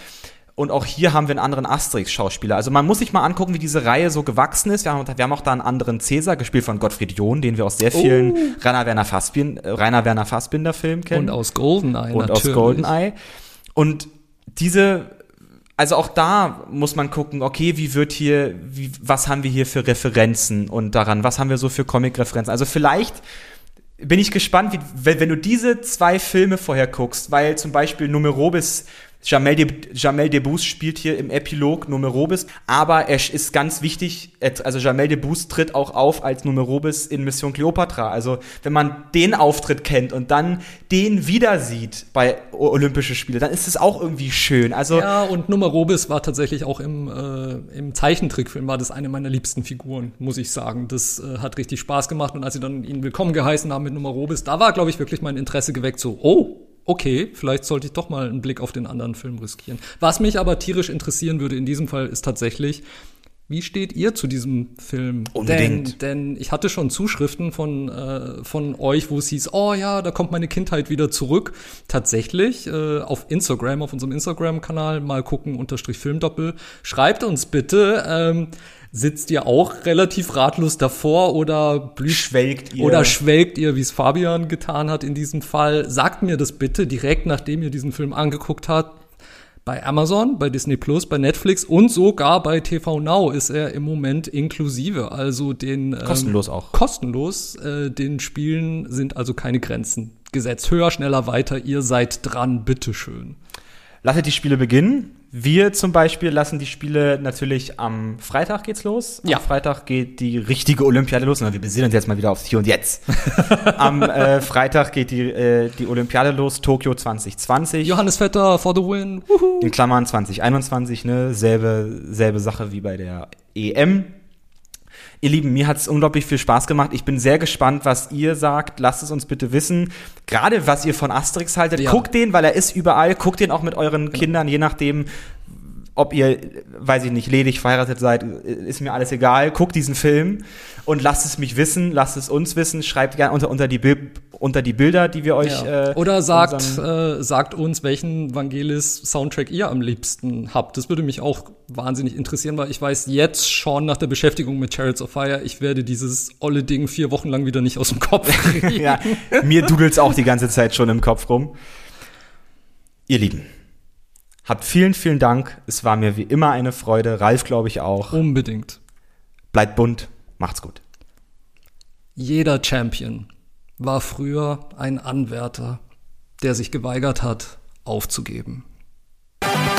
Und auch hier haben wir einen anderen Asterix-Schauspieler. Also man muss sich mal angucken, wie diese Reihe so gewachsen ist. Wir haben, wir haben auch da einen anderen Caesar, gespielt von Gottfried John, den wir aus sehr vielen oh. Rainer Werner, Fassbinder, Rainer Werner Fassbinder-Filmen kennen. Und aus Goldeneye Und natürlich. aus Goldeneye. Und diese also auch da muss man gucken, okay, wie wird hier, wie, was haben wir hier für Referenzen und daran, was haben wir so für Comic-Referenzen? Also vielleicht bin ich gespannt, wie, wenn, wenn, du diese zwei Filme vorher guckst, weil zum Beispiel Numerobis Jamel, De, Jamel Debbouze spielt hier im Epilog Numerobis, aber er ist ganz wichtig, also Jamel Debbouze tritt auch auf als Numerobis in Mission Cleopatra. Also wenn man den Auftritt kennt und dann den wieder sieht bei Olympische Spiele, dann ist es auch irgendwie schön. Also ja, und Numerobis war tatsächlich auch im, äh, im Zeichentrickfilm war das eine meiner liebsten Figuren, muss ich sagen. Das äh, hat richtig Spaß gemacht und als sie dann ihn willkommen geheißen haben mit Numerobis, da war, glaube ich, wirklich mein Interesse geweckt, so, oh, okay, vielleicht sollte ich doch mal einen Blick auf den anderen Film riskieren. Was mich aber tierisch interessieren würde in diesem Fall ist tatsächlich, wie steht ihr zu diesem Film? Unbedingt. Denn, denn ich hatte schon Zuschriften von, äh, von euch, wo es hieß, oh ja, da kommt meine Kindheit wieder zurück. Tatsächlich, äh, auf Instagram, auf unserem Instagram-Kanal, mal gucken, unterstrich Filmdoppel. Schreibt uns bitte, ähm, Sitzt ihr auch relativ ratlos davor oder blüht, schwelgt ihr? Oder schwelgt ihr, wie es Fabian getan hat in diesem Fall? Sagt mir das bitte direkt, nachdem ihr diesen Film angeguckt habt. Bei Amazon, bei Disney Plus, bei Netflix und sogar bei TV Now ist er im Moment inklusive. Also den ähm, kostenlos auch. Kostenlos. Äh, den Spielen sind also keine Grenzen gesetzt. Höher, schneller, weiter. Ihr seid dran, bitteschön. Lasset die Spiele beginnen. Wir zum Beispiel lassen die Spiele natürlich am Freitag geht's los. Ja. Am Freitag geht die richtige Olympiade los. Und wir besinnen uns jetzt mal wieder aufs Hier und Jetzt. am äh, Freitag geht die, äh, die Olympiade los, Tokio 2020. Johannes Vetter for the win. Wuhu. In Klammern 2021, ne? Selbe, selbe Sache wie bei der EM. Ihr Lieben, mir hat es unglaublich viel Spaß gemacht. Ich bin sehr gespannt, was ihr sagt. Lasst es uns bitte wissen. Gerade was ihr von Asterix haltet. Ja. Guckt den, weil er ist überall. Guckt den auch mit euren genau. Kindern, je nachdem, ob ihr, weiß ich nicht, ledig verheiratet seid, ist mir alles egal. Guckt diesen Film und lasst es mich wissen, lasst es uns wissen. Schreibt gerne unter, unter, die, unter die Bilder, die wir euch. Ja. Äh, Oder sagt, äh, sagt uns, welchen Vangelis-Soundtrack ihr am liebsten habt. Das würde mich auch wahnsinnig interessieren, weil ich weiß jetzt schon nach der Beschäftigung mit Chariots of Fire, ich werde dieses olle Ding vier Wochen lang wieder nicht aus dem Kopf kriegen. ja, mir dudelt's auch die ganze Zeit schon im Kopf rum. Ihr Lieben. Habt vielen, vielen Dank. Es war mir wie immer eine Freude. Ralf, glaube ich, auch. Unbedingt. Bleibt bunt. Macht's gut. Jeder Champion war früher ein Anwärter der sich geweigert hat, aufzugeben. Musik